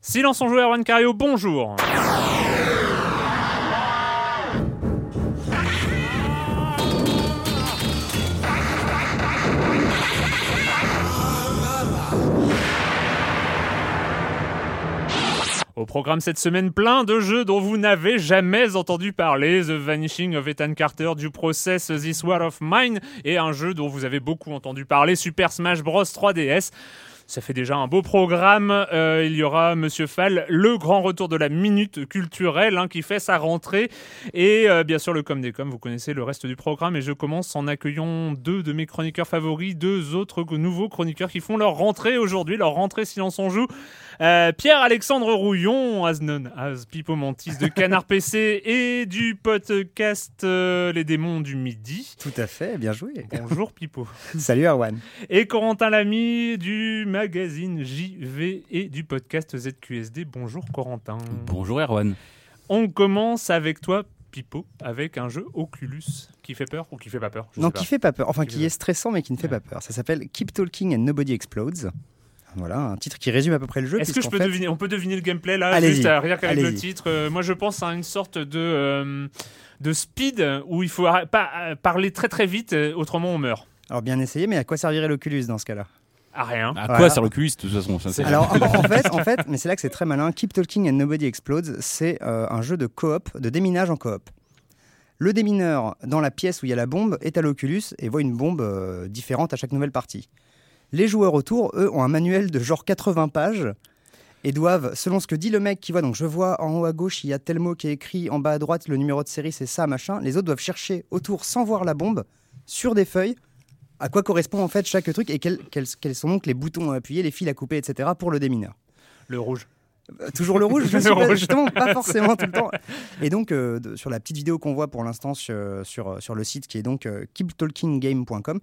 Silence en joue, Erwan Cario, bonjour Au programme cette semaine, plein de jeux dont vous n'avez jamais entendu parler. The Vanishing of Ethan Carter, du Process, This War of Mine, et un jeu dont vous avez beaucoup entendu parler, Super Smash Bros 3DS. Ça fait déjà un beau programme. Euh, il y aura Monsieur Fall, le grand retour de la minute culturelle hein, qui fait sa rentrée. Et euh, bien sûr, le com des com, vous connaissez le reste du programme. Et je commence en accueillant deux de mes chroniqueurs favoris, deux autres nouveaux chroniqueurs qui font leur rentrée aujourd'hui, leur rentrée Silence on joue. Euh, Pierre-Alexandre Rouillon, as known as Pipo Mantis de Canard PC et du podcast Les démons du midi. Tout à fait, bien joué. Bonjour Pipo. Salut Erwan. Et Corentin Lamy du magazine JV et du podcast ZQSD. Bonjour Corentin. Bonjour Erwan. On commence avec toi Pipo avec un jeu Oculus qui fait peur ou qui fait pas peur je Non, sais pas. qui fait pas peur. Enfin, Qui est stressant, mais qui ne fait pas peur. Ça s'appelle Keep Talking and Nobody Explodes. Voilà, un titre qui résume à peu près le jeu. Est-ce que je peux fait- deviner On peut deviner le gameplay là, juste euh, rien qu'avec le titre. Euh, moi, je pense à une sorte de euh, de speed où il faut pas euh, parler très très vite, autrement on meurt. Alors, bien essayé, mais à quoi servirait l'Oculus dans ce cas-là? À rien. À Voilà. quoi sert l'Oculus de toute façon ça, Alors, en, en fait, en fait, mais c'est là que c'est très malin. Keep Talking and Nobody Explodes, c'est euh, un jeu de coop, de déminage en coop. Le démineur, dans la pièce où il y a la bombe, est à l'Oculus et voit une bombe euh, différente à chaque nouvelle partie. Les joueurs autour, eux, ont un manuel de genre 80 pages et doivent, selon ce que dit le mec qui voit, donc je vois en haut à gauche, il y a tel mot qui est écrit, en bas à droite, le numéro de série, c'est ça, machin. Les autres doivent chercher autour, sans voir la bombe, sur des feuilles, à quoi correspond en fait chaque truc et quels, quels- quels sont donc les boutons à appuyer, les fils à couper, etc. pour le démineur. Le rouge. Euh, Toujours le rouge, je Le suis pas- rouge. justement pas forcément tout le temps. Et donc, euh, de- sur la petite vidéo qu'on voit pour l'instant sur, sur, sur le site qui est donc euh, keeptalkinggame.com,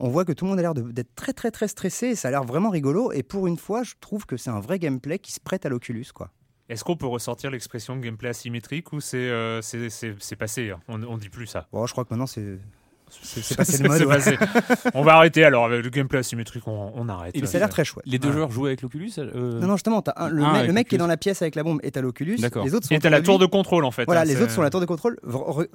on voit que tout le monde a l'air d'être très très très stressé et ça a l'air vraiment rigolo. Et pour une fois, je trouve que c'est un vrai gameplay qui se prête à l'Oculus. quoi. Est-ce qu'on peut ressortir l'expression gameplay asymétrique ou c'est euh, passé hein? On, on dit plus ça. Bon, je crois que maintenant c'est c'est passé le mode. Passé. on va arrêter alors avec le gameplay asymétrique, on, on arrête. Mais ça a l'air très chouette. Les deux Ouais. joueurs jouent avec l'Oculus euh, Non, non, justement, un- le, Ah, mec, avec le mec qui est dans la pièce avec la bombe est à l'Oculus. D'accord. Les autres sont Et t'as la tour de contrôle en fait. Voilà, hein, les autres sont à la tour de contrôle,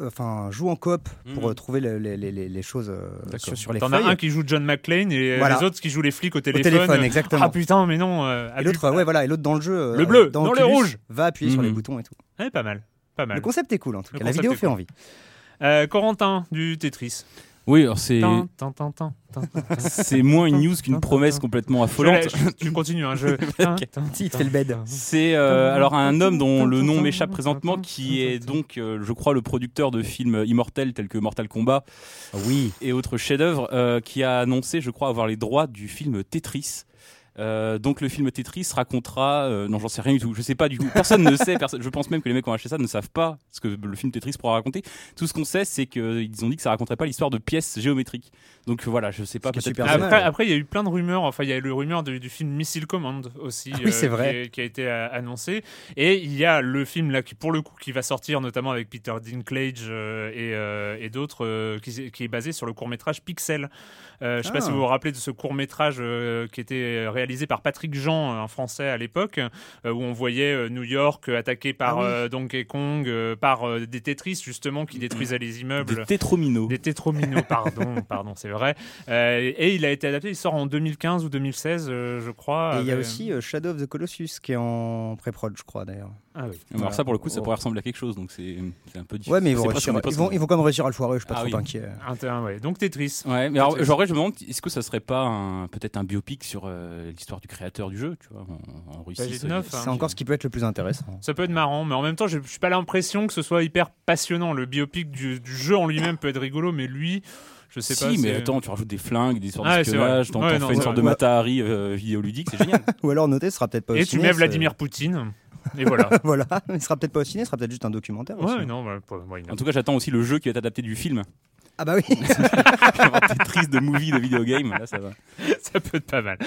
enfin, jouent en coop pour Mhm. euh, trouver le- les, les- les- les choses euh, D'accord. sur, sur les T'en as un qui joue John McClane et Voilà. les autres qui jouent les flics au Au téléphone. téléphone, exactement. Ah putain, mais non. euh, Et l'autre, ouais, voilà, et l'autre dans le jeu, euh, Le bleu, dans, le rouge. va appuyer sur les Mhm. boutons et tout. Ouais, pas mal. Pas mal. Le concept est cool en tout cas. La vidéo fait envie. Euh, Corentin du Tetris. Oui, alors c'est c'est moins une news qu'une promesse complètement affolante. je- Tu continues, hein, je. Il te tin, fait le bed. C'est euh, alors un homme dont le nom m'échappe présentement, qui est donc, euh, je crois, le producteur de films immortels tels que Mortal Kombat Oui. et autres chefs-d'œuvre, euh, qui a annoncé, je crois, avoir les droits du film Tetris. Euh, donc le film Tetris racontera, euh, non j'en sais rien du tout, je sais pas du tout, personne ne sait, personne, je pense même que les mecs qui ont acheté ça ne savent pas ce que le film Tetris pourra raconter. Tout ce qu'on sait c'est qu'ils ont dit que ça raconterait pas l'histoire de pièces géométriques. Donc voilà, je sais pas. Super. Après, après, il y a eu plein de rumeurs. Enfin, il y a eu le rumeur du, du film Missile Command aussi, Ah oui, c'est qui vrai. qui, a été euh, annoncé. Et il y a le film là qui, pour le coup, qui va sortir notamment avec Peter Dinklage euh, et, euh, et d'autres, euh, qui, qui est basé sur le court métrage Pixel. Euh, je sais pas Ah. si vous vous rappelez de ce court métrage qui était réalisé par Patrick Jean, un Français à l'époque, euh, où on voyait euh, New York euh, attaqué par Ah oui. euh, Donkey Kong, euh, par euh, des Tetris justement qui détruisaient les immeubles. Des tétrominos. Des tétrominos, pardon, pardon, c'est vrai. Euh, et il a été adapté, il sort en 2015 ou 2016, euh, je crois. Et il y a aussi euh, Shadow of the Colossus qui est en pré-prod, je crois d'ailleurs. Ah oui. Alors ça pour le coup ça Oh. pourrait ressembler à quelque chose donc c'est un peu difficile. Ouais, mais ils vont, réussir- ils, ils quand même réussir à le foirer, je suis pas Ah trop oui. inquiet. Un terrain, ouais. Donc Tetris. Ouais, mais alors, genre, je me demande, est-ce que ça serait pas peut-être un biopic sur euh, l'histoire du créateur du jeu, tu vois, en, en Russie Bah, hein. C'est encore ce qui peut être le plus intéressant. Ça peut être marrant, mais en même temps, je suis pas l'impression que ce soit hyper passionnant. Le biopic du, du jeu en lui-même peut être rigolo, mais lui, je sais si, pas. mais c'est- attends, tu rajoutes des flingues, des histoires Ah d'espionnage, vrai. t'en Ouais, fais une sorte vrai. de Matahari euh, vidéoludique, c'est génial. Ou alors noté, ce sera peut-être pas au Et tu ciné, mets Vladimir Poutine. Et voilà. voilà, mais ce sera peut-être pas au ciné, ce sera peut-être juste un documentaire. aussi. ouais, non, bah, not. En tout cas, j'attends aussi le jeu qui va être adapté du film. Ah bah oui. Tetris de movie de video game, là ça va. ça peut être pas mal.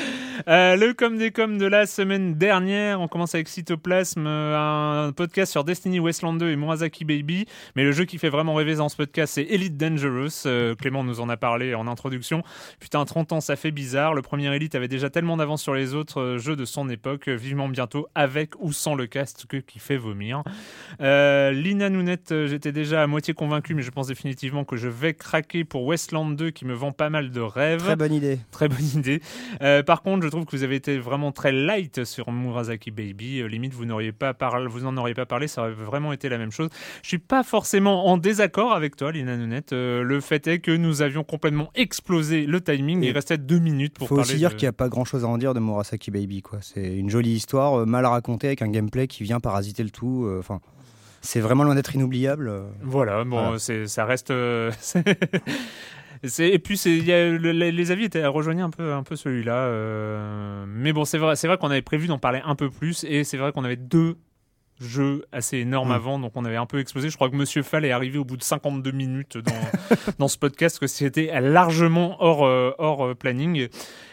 Euh, le com des com de la semaine dernière, on commence avec Cytoplasme, euh, un podcast sur Destiny Westland 2 et Murasaki Baby. Mais le jeu qui fait vraiment rêver dans ce podcast, c'est Elite Dangerous. Euh, Clément nous en a parlé en introduction. Putain, 30 ans, ça fait bizarre. Le premier Elite avait déjà tellement d'avance sur les autres jeux de son époque. Vivement bientôt, avec ou sans le cast que qui fait vomir. Euh, Lina Nounette, j'étais déjà à moitié convaincu, mais je pense définitivement que je vais craquer pour Westland 2 qui me vend pas mal de rêves. Très bonne idée. Très bonne idée. Euh, par contre, je trouve que vous avez été vraiment très light sur Murasaki Baby. Euh, limite, vous n'auriez pas parlé, vous n'en auriez pas parlé, ça aurait vraiment été la même chose. Je suis pas forcément en désaccord avec toi, Lina Nounette. Euh, le fait est que nous avions complètement explosé le timing. Et Il restait deux minutes pour Faut parler. aussi dire de- qu'il n'y a pas grand chose à en dire de Murasaki Baby. quoi. C'est une jolie histoire, mal racontée, avec un gameplay qui vient parasiter le tout. euh, Enfin, c'est vraiment loin d'être inoubliable. euh. Voilà, bon, Voilà. c'est, ça reste. euh, et puis y a le- les, les avis étaient rejoignaient un peu, un peu celui-là. euh, mais bon, c'est vrai, c'est vrai qu'on avait prévu d'en parler un peu plus, et c'est vrai qu'on avait deux jeux assez énormes Mm. avant, donc on avait un peu explosé. Je crois que Monsieur Fall est arrivé au bout de 52 minutes dans, dans ce podcast, que c'était largement hors, euh, hors euh, planning.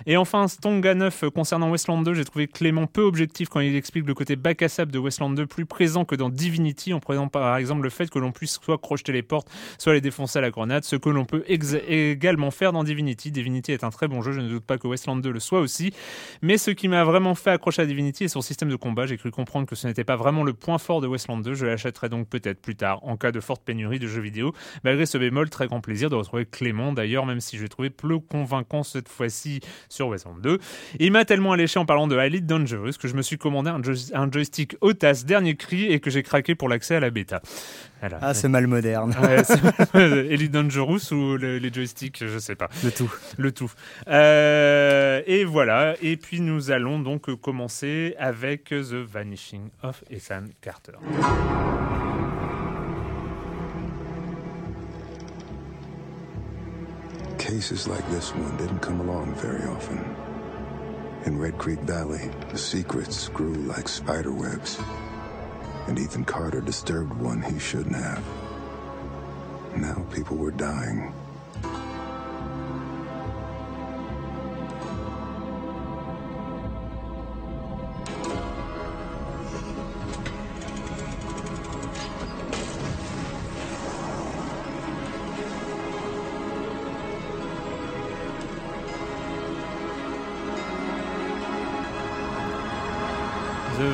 Et enfin, Stonga 9 euh, concernant Westland 2, j'ai trouvé Clément peu objectif quand il explique le côté bac à sable de Westland 2 plus présent que dans Divinity, en prenant par exemple le fait que l'on puisse soit crocheter les portes, soit les défoncer à la grenade, ce que l'on peut également faire dans Divinity. Divinity est un très bon jeu, je ne doute pas que Westland 2 le soit aussi. Mais ce qui m'a vraiment fait accrocher à Divinity est son système de combat. J'ai cru comprendre que ce n'était pas vraiment le point fort de Westland 2. Je l'achèterai donc peut-être plus tard, en cas de forte pénurie de jeux vidéo. Malgré ce bémol, très grand plaisir de retrouver Clément d'ailleurs, même si je l'ai trouvé peu convaincant cette fois-ci sur Westland 2. Il m'a tellement alléché en parlant de Elite Dangerous que je me suis commandé un, joy- un joystick Otas dernier cri et que j'ai craqué pour l'accès à la bêta. Voilà. Ah, c'est mal moderne. Ouais, Elite Dangerous ou le- les joysticks, je sais pas Le tout. le tout. Euh, et voilà. Et puis nous allons donc commencer avec The Vanishing of Ethan Carter. Cases like this one didn't come along very often. In Red Creek Valley, the secrets grew like spider webs. And Ethan Carter disturbed one he shouldn't have. Now people were dying.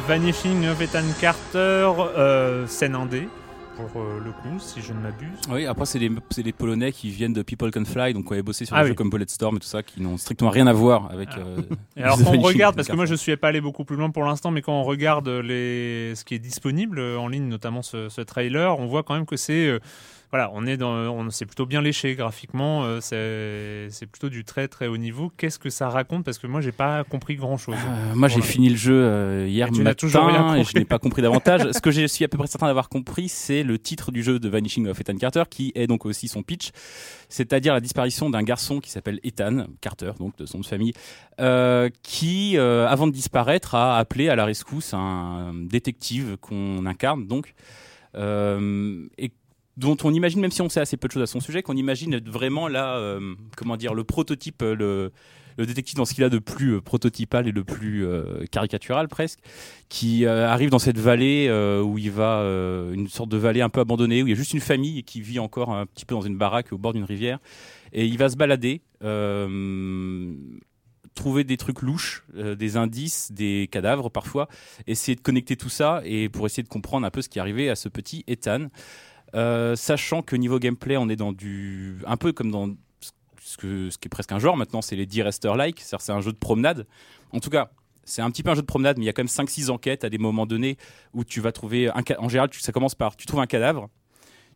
Vanishing of Ethan Carter, euh, scène indé, pour euh, le coup, si je ne m'abuse. Oui, après, c'est des, des Polonais qui viennent de People Can Fly, donc qui avaient bossé sur Ah des oui. jeux comme Bulletstorm et tout ça, qui n'ont strictement rien à voir avec. euh, Et alors quand on regarde, parce que moi je Carter. suis pas allé beaucoup plus loin pour l'instant, mais quand on regarde les... ce qui est disponible en ligne, notamment ce, ce trailer, on voit quand même que c'est... euh, voilà, on est dans, on c'est plutôt bien léché graphiquement. euh, c'est c'est plutôt du très très haut niveau. Qu'est-ce que ça raconte? Parce que moi, j'ai pas compris grand chose. Euh, moi, j'ai Voilà. fini le jeu euh, hier Et matin toujours rien et je n'ai pas compris davantage. Ce que je suis à peu près certain d'avoir compris, c'est le titre du jeu de Vanishing of Ethan Carter, qui est donc aussi son pitch, c'est-à-dire la disparition d'un garçon qui s'appelle Ethan Carter, donc de son nom de famille, euh, qui, avant de disparaître, a appelé à la rescousse un détective qu'on incarne, donc, et dont on imagine, même si on sait assez peu de choses à son sujet, qu'on imagine être vraiment là, euh, comment dire, le prototype, euh, le, le détective dans ce qu'il a de plus euh, prototypal et de plus euh, caricatural presque, qui euh, arrive dans cette vallée où il va, une sorte de vallée un peu abandonnée, où il y a juste une famille qui vit encore un petit peu dans une baraque au bord d'une rivière, et il va se balader. trouver des trucs louches, des indices, des cadavres parfois, essayer de connecter tout ça et pour essayer de comprendre un peu ce qui est arrivé à ce petit Ethan. Euh, sachant que niveau gameplay, on est dans du. un peu comme dans ce, qui est presque un genre maintenant, c'est les Dear Esther-like, c'est-à-dire c'est un jeu de promenade. En tout cas, c'est un petit peu un jeu de promenade, mais il y a quand même 5-6 enquêtes à des moments donnés où tu vas trouver. Un, en général, ça commence par. Tu trouves un cadavre.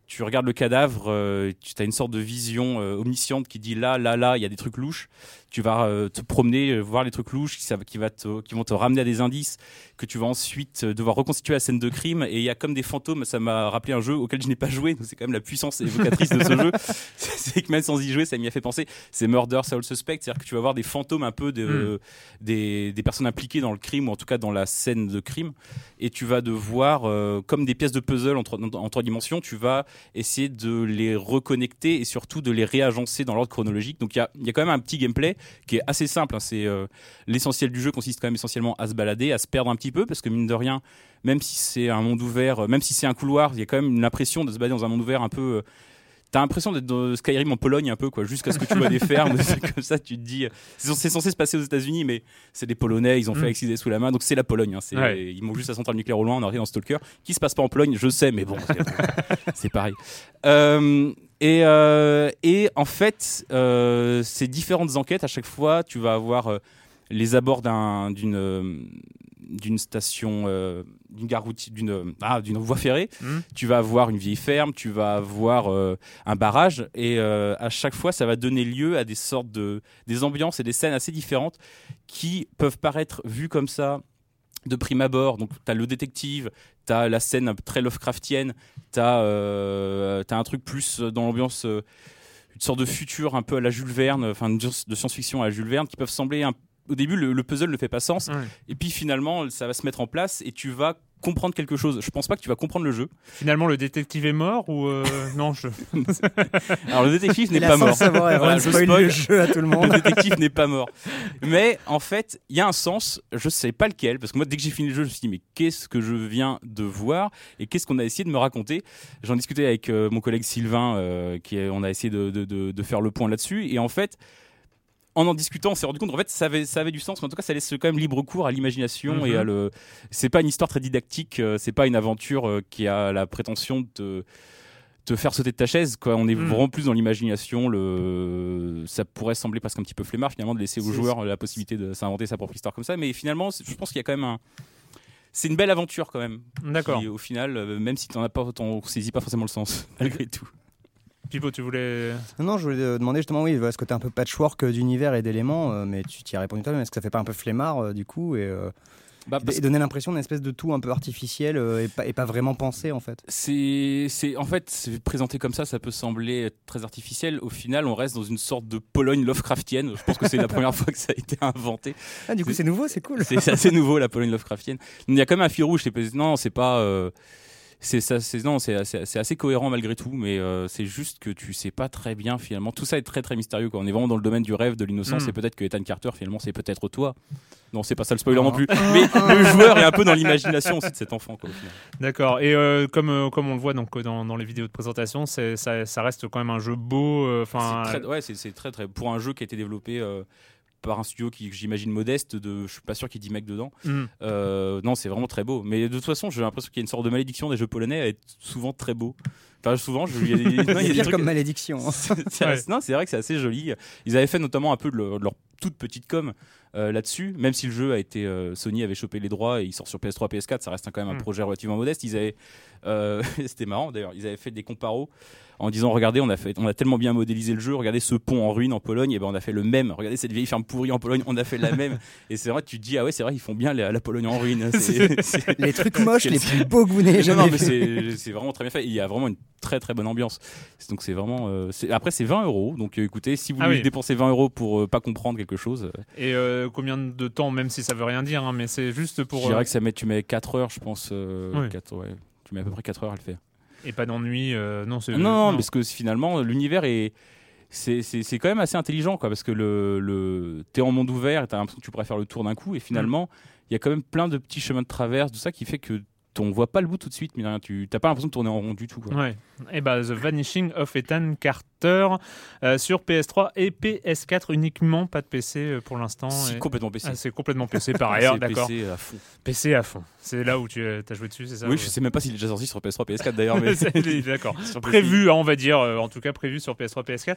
Tu regardes le cadavre, euh, tu as une sorte de vision euh, omnisciente qui dit là, là, là, il y a des trucs louches. Tu vas euh, te promener, euh, voir les trucs louches qui, ça- qui, va te- qui vont te ramener à des indices que tu vas ensuite euh, devoir reconstituer la scène de crime. Et il y a comme des fantômes, ça m'a rappelé un jeu auquel je n'ai pas joué. Donc c'est quand même la puissance évocatrice de ce jeu. C'est que même sans y jouer, ça m'y a fait penser. C'est Murder Soul Suspect, c'est-à-dire que tu vas voir des fantômes un peu de, des, des personnes impliquées dans le crime ou en tout cas dans la scène de crime. Et tu vas devoir, comme des pièces de puzzle en trois, en trois dimensions, tu vas essayer de les reconnecter et surtout de les réagencer dans l'ordre chronologique. Donc il y a, il y a quand même un petit gameplay qui est assez simple. hein. C'est euh, l'essentiel du jeu consiste quand même essentiellement à se balader, à se perdre un petit peu parce que mine de rien, même si c'est un monde ouvert, euh, même si c'est un couloir, il y a quand même l'impression de se balader dans un monde ouvert un peu. euh, T'as l'impression d'être dans Skyrim en Pologne un peu quoi, jusqu'à ce que tu vois des fermes, comme ça, tu te dis, euh, c'est censé- se passer aux États-Unis, mais c'est des Polonais, ils ont fait Mm. avec sous la main, donc c'est la Pologne. hein, Ouais. Ils manquent juste la centrale nucléaire au loin, on arrive dans Stalker, qui se passe pas en Pologne, je sais, mais bon, c'est- c'est pareil. Euh, et, euh, et en fait, euh, ces différentes enquêtes, à chaque fois, tu vas avoir euh, les abords d'un- d'une d'une station, euh, d'une gare routière, d'une ah, d'une voie ferrée. Hmm. Tu vas avoir une vieille ferme, tu vas avoir euh, un barrage, et euh, à chaque fois, ça va donner lieu à des sortes de des ambiances et des scènes assez différentes qui peuvent paraître vues comme ça de prime abord. Donc, tu as le détective, tu as la scène très Lovecraftienne, tu as, un truc plus dans l'ambiance, euh, une sorte de futur un peu à la Jules Verne, enfin de science-fiction à la Jules Verne, qui peuvent sembler un au début, le, le puzzle ne fait pas sens, Ouais. et puis finalement, ça va se mettre en place et tu vas comprendre quelque chose. Je pense pas que tu vas comprendre le jeu. Finalement, le détective est mort ou euh, non je... Alors le détective n'est Il a pas mort. le savoir, Voilà, je spoil spoil. le jeu à tout le Le monde. détective n'est pas mort. Mais en fait, il y a un sens, je sais pas lequel, parce que moi, dès que j'ai fini le jeu, je me suis dit, mais qu'est-ce que je viens de voir et qu'est-ce qu'on a essayé de me raconter? J'en discutais avec euh, mon collègue Sylvain, euh, qui est- on a essayé de, de- de- de faire le point là-dessus, et en fait, en en discutant, on s'est rendu compte en fait ça avait, ça avait du sens, mais en tout cas ça laisse quand même libre cours à l'imagination Mhm. et à le. C'est pas une histoire très didactique, euh, c'est pas une aventure euh, qui a la prétention de te, faire sauter de ta chaise. Quoi. On est Mhm. vraiment plus dans l'imagination. Le... Ça pourrait sembler presque un petit peu flemmard finalement de laisser aux joueurs la possibilité de s'inventer sa propre histoire comme ça, mais finalement je pense qu'il y a quand même un. C'est une belle aventure quand même. D'accord. Au final, euh, même si t'en as pas, t'en saisis pas forcément le sens malgré tout. Pipo, tu voulais... Non, je voulais euh, demander justement, oui, ce côté un peu patchwork euh, d'univers et d'éléments, euh, mais tu t'y as répondu toi-même. Est-ce que ça fait pas un peu flemmard euh, du coup et, Bah, parce et donner l'impression d'une espèce de tout un peu artificiel et, pas, et pas vraiment pensé en fait? C'est, c'est, en fait, c'est présenté comme ça, ça peut sembler très artificiel. Au final, on reste dans une sorte de Pologne Lovecraftienne. Je pense que c'est la première fois que ça a été inventé. Ah, du coup, C'est- nouveau, c'est cool. C'est assez nouveau, la Pologne Lovecraftienne. Il y a quand même un fil rouge. c'est pas- Non, c'est pas. C'est ça, c'est non, c'est assez, cohérent malgré tout, mais euh, c'est juste que tu sais pas très bien finalement. Tout ça est très très mystérieux. Quoi. On est vraiment dans le domaine du rêve, de l'innocence, Mm. et peut-être que Ethan Carter finalement c'est peut-être toi. Non, c'est pas ça le spoiler Ah. non plus. Mais le joueur est un peu dans l'imagination aussi de cet enfant. D'accord. Et euh, comme, euh, comme on le voit donc, dans, dans les vidéos de présentation, c'est, ça, ça reste quand même un jeu beau. Enfin, ouais, c'est, c'est très très pour un jeu qui a été développé par un studio qui j'imagine modeste. De, je suis pas sûr qu'il y ait 10 mecs dedans. hmm. Euh, non, c'est vraiment très beau. Mais de toute façon, j'ai l'impression qu'il y a une sorte de malédiction des jeux polonais à être souvent très beau. Enfin, souvent, je, il y a des, non, y a des trucs- comme malédiction. hein. Ouais. Non, c'est vrai que c'est assez joli. Ils avaient fait notamment un peu de leur, de leur toute petite com euh, là-dessus, même si le jeu a été euh, Sony avait chopé les droits et il sort sur PS3, PS4, ça reste quand même un Mm. projet relativement modeste. Ils avaient, euh, c'était marrant d'ailleurs, ils avaient fait des comparos en disant regardez, on a fait, on a tellement bien modélisé le jeu, regardez ce pont en ruine en Pologne, et ben on a fait le même. Regardez cette vieille ferme pourrie en Pologne, on a fait la même. Et c'est vrai, tu te dis ah ouais, c'est vrai, ils font bien la, la Pologne en ruine. C'est- c'est- Les trucs moches, les plus beaux que vous n'ayez jamais non, mais c'est c'est vraiment très bien fait. Il y a vraiment une très très bonne ambiance. C'est- Donc c'est vraiment. euh, c'est- après c'est 20 euros. Donc euh, écoutez, si vous Ah voulez oui. dépenser 20 euros pour euh, pas comprendre quelque chose, euh, Et euh, combien de temps, même si ça veut rien dire, hein, mais c'est juste pour. je dirais euh, que ça met, tu mets 4 heures, je pense. euh, Oui. quatre- ouais. Tu mets à peu près 4 heures à le faire. Et pas d'ennui. euh, non, c'est. Non, non, parce que finalement l'univers est c'est c'est- c'est quand même assez intelligent quoi parce que le, le t'es en monde ouvert et t'as l'impression que tu pourrais faire le tour d'un coup et finalement il y a quand même plein de petits chemins de traverse tout ça qui fait que on voit pas le bout tout de suite mais rien tu t'as pas l'impression de tourner en rond du tout quoi. Ouais. Et bah, The Vanishing of Ethan Carter euh, sur PS3 et PS4 uniquement, pas de PC euh, pour l'instant. Et- complètement PC Ah, c'est complètement PC par ailleurs, C'est d'accord. PC à fond. PC à fond. C'est là où tu as joué dessus, c'est ça oui ouais. je sais même pas s'il est déjà sorti sur PS3 PS4 d'ailleurs mais C'est- D'accord. Prévu, hein, on va dire, euh, en tout cas prévu sur PS3, PS4.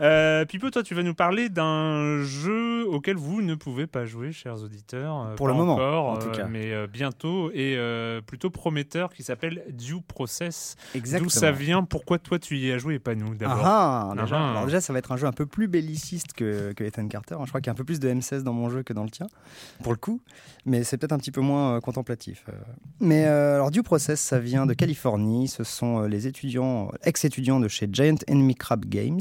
Euh, Pipo, toi, tu vas nous parler d'un jeu auquel vous ne pouvez pas jouer, chers auditeurs. euh, Pour le moment, encore, en tout euh, cas. mais euh, bientôt et euh, plutôt prometteur qui s'appelle Due Process. Exactement. D'où ça vient Pourquoi toi tu y as joué et pas nous d'abord Ah, ah, déjà, Ah. alors déjà, ça va être un jeu un peu plus belliciste que, que Ethan Carter. hein. Je crois qu'il y a un peu plus de M16 dans mon jeu que dans le tien, pour le coup. Mais c'est peut-être un petit peu moins euh, contemplatif. Euh. Mais euh, alors, Due Process, ça vient de Californie. Ce sont euh, les étudiants, ex-étudiants de chez Giant Enemy Crab Games,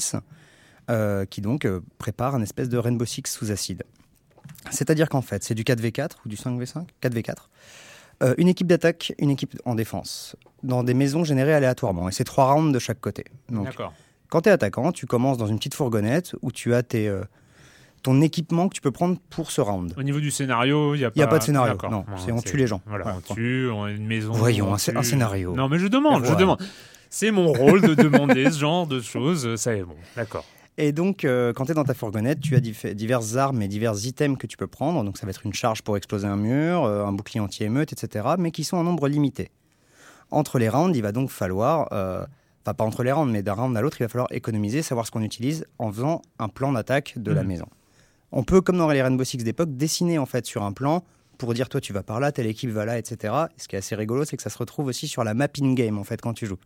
euh, qui donc euh, préparent un espèce de Rainbow Six sous acide. C'est-à-dire qu'en fait, c'est du 4v4 ou du 5v5 4v4. Euh, une équipe d'attaque, une équipe en défense, dans des maisons générées aléatoirement. Et c'est trois rounds de chaque côté. Donc, D'accord. quand tu es attaquant, tu commences dans une petite fourgonnette où tu as tes, euh, ton équipement que tu peux prendre pour ce round. Au niveau du scénario, il n'y a pas. Il n'y a pas de scénario, non. C'est on tue les gens. Voilà, Voilà. on tue, on a une maison. Voyons, on un scé- tue. un scénario. Non, mais je demande, je demande. C'est mon rôle de demander ce genre de choses. Ça est bon, d'accord. Et donc, euh, quand tu es dans ta fourgonnette, tu as diverses armes et divers items que tu peux prendre. Donc, ça va être une charge pour exploser un mur, euh, un bouclier anti-émeute, etc. Mais qui sont en nombre limité. Entre les rounds, il va donc falloir, euh, enfin pas entre les rounds, mais d'un round à l'autre, il va falloir économiser, savoir ce qu'on utilise en faisant un plan d'attaque de la Mhm. maison. On peut, comme dans les Rainbow Six d'époque, dessiner en fait sur un plan pour dire toi tu vas par là, telle équipe va là, etc. Et ce qui est assez rigolo, c'est que ça se retrouve aussi sur la mapping game en fait quand tu joues.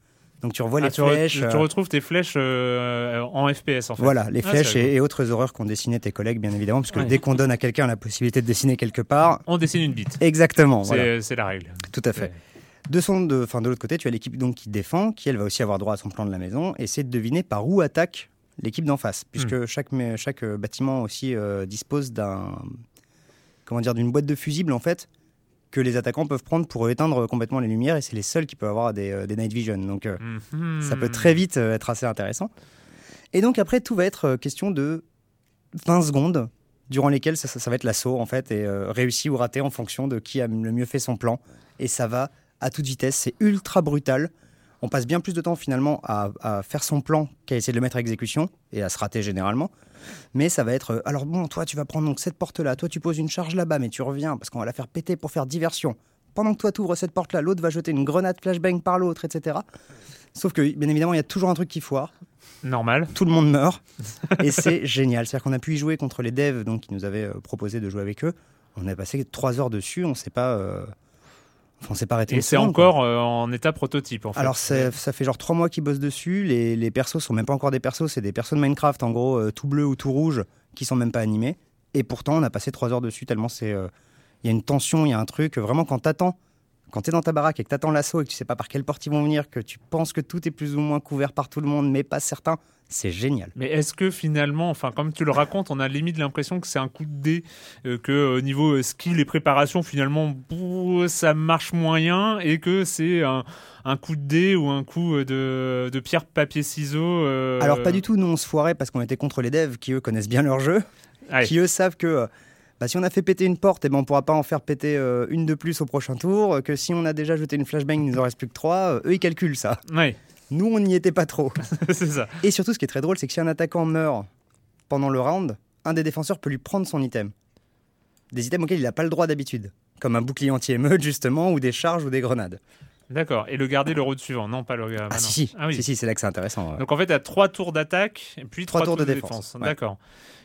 Donc tu revois Ah, les tu, flèches. tu- tu euh, retrouves tes flèches euh, en FPS en fait. Voilà, les Ah, flèches et, et autres horreurs qu'ont dessiné tes collègues, bien évidemment, parce que Ouais. dès qu'on donne à quelqu'un la possibilité de dessiner quelque part, On dessine une bite. exactement, C'est voilà, c'est la règle. tout à fait. De, son, de, de l'autre côté, tu as l'équipe donc qui défend, qui elle va aussi avoir droit à son plan de la maison, et c'est de deviner par où attaque l'équipe d'en face, puisque Hmm. chaque, chaque euh, bâtiment aussi euh, dispose d'un, comment dire, d'une boîte de fusibles en fait que les attaquants peuvent prendre pour éteindre complètement les lumières, et c'est les seuls qui peuvent avoir des, euh, des night vision. Donc euh, Mhm. ça peut très vite être assez intéressant. Et donc après, tout va être question de 20 secondes durant lesquelles ça, ça- ça va être l'assaut en fait, et réussi ou raté en fonction de qui a le mieux fait son plan. Et ça va à toute vitesse, c'est ultra brutal. On passe bien plus de temps finalement à, à faire son plan qu'à essayer de le mettre à exécution et à se rater généralement. Mais ça va être euh, alors bon, toi tu vas prendre donc cette porte là, toi tu poses une charge là-bas, mais tu reviens parce qu'on va la faire péter pour faire diversion. Pendant que toi tu ouvres cette porte là, l'autre va jeter une grenade flashbang par l'autre, etc. Sauf que bien évidemment il y a toujours un truc qui foire Normal. tout le monde meurt et c'est génial. C'est-à-dire qu'on a pu y jouer contre les devs donc, qui nous avaient euh, proposé de jouer avec eux. On a passé trois heures dessus, on s'est pas, euh, enfin, on s'est pas arrêté. Et c'est encore euh, en état prototype en fait. Alors c'est- ça fait genre trois mois qu'ils bossent dessus. Les, les persos sont même pas encore des persos, c'est des persos de Minecraft en gros euh, tout bleu ou tout rouge qui sont même pas animés. Et pourtant on a passé trois heures dessus tellement c'est, euh, il y a une tension, il y a un truc. Vraiment quand t'attends, quand t'es dans ta baraque et que t'attends l'assaut et que tu sais pas par quelle porte ils vont venir, que tu penses que tout est plus ou moins couvert par tout le monde, mais pas certain, c'est génial. Mais est-ce que finalement, enfin comme tu le racontes, on a limite l'impression que c'est un coup de dé, euh, que au niveau euh, skill et préparation, finalement, bouh, ça marche moyen, et que c'est un, un coup de dé ou un coup euh, de, de pierre, papier, ciseaux. euh, Alors pas du tout, nous on se foirait parce qu'on était contre les devs qui eux connaissent bien leur jeu, Allez. qui eux savent que euh, bah, si on a fait péter une porte, eh ben, on pourra pas en faire péter euh, une de plus au prochain tour, que si on a déjà jeté une flashbang, il nous en reste plus que trois, euh, eux ils calculent ça. Ouais, Nous on n'y était pas trop. c'est ça. Et surtout ce qui est très drôle, c'est que si un attaquant meurt pendant le round, un des défenseurs peut lui prendre son item. Des items auxquels il n'a pas le droit d'habitude, comme un bouclier anti-émeute justement, ou des charges ou des grenades. D'accord. Et le garder le round suivant, non pas le. Ah, non. si, si, Ah oui. si, si, c'est là que c'est intéressant. ouais. Donc en fait, tu as trois tours d'attaque et puis trois, Trois tours de de défense, ouais. D'accord.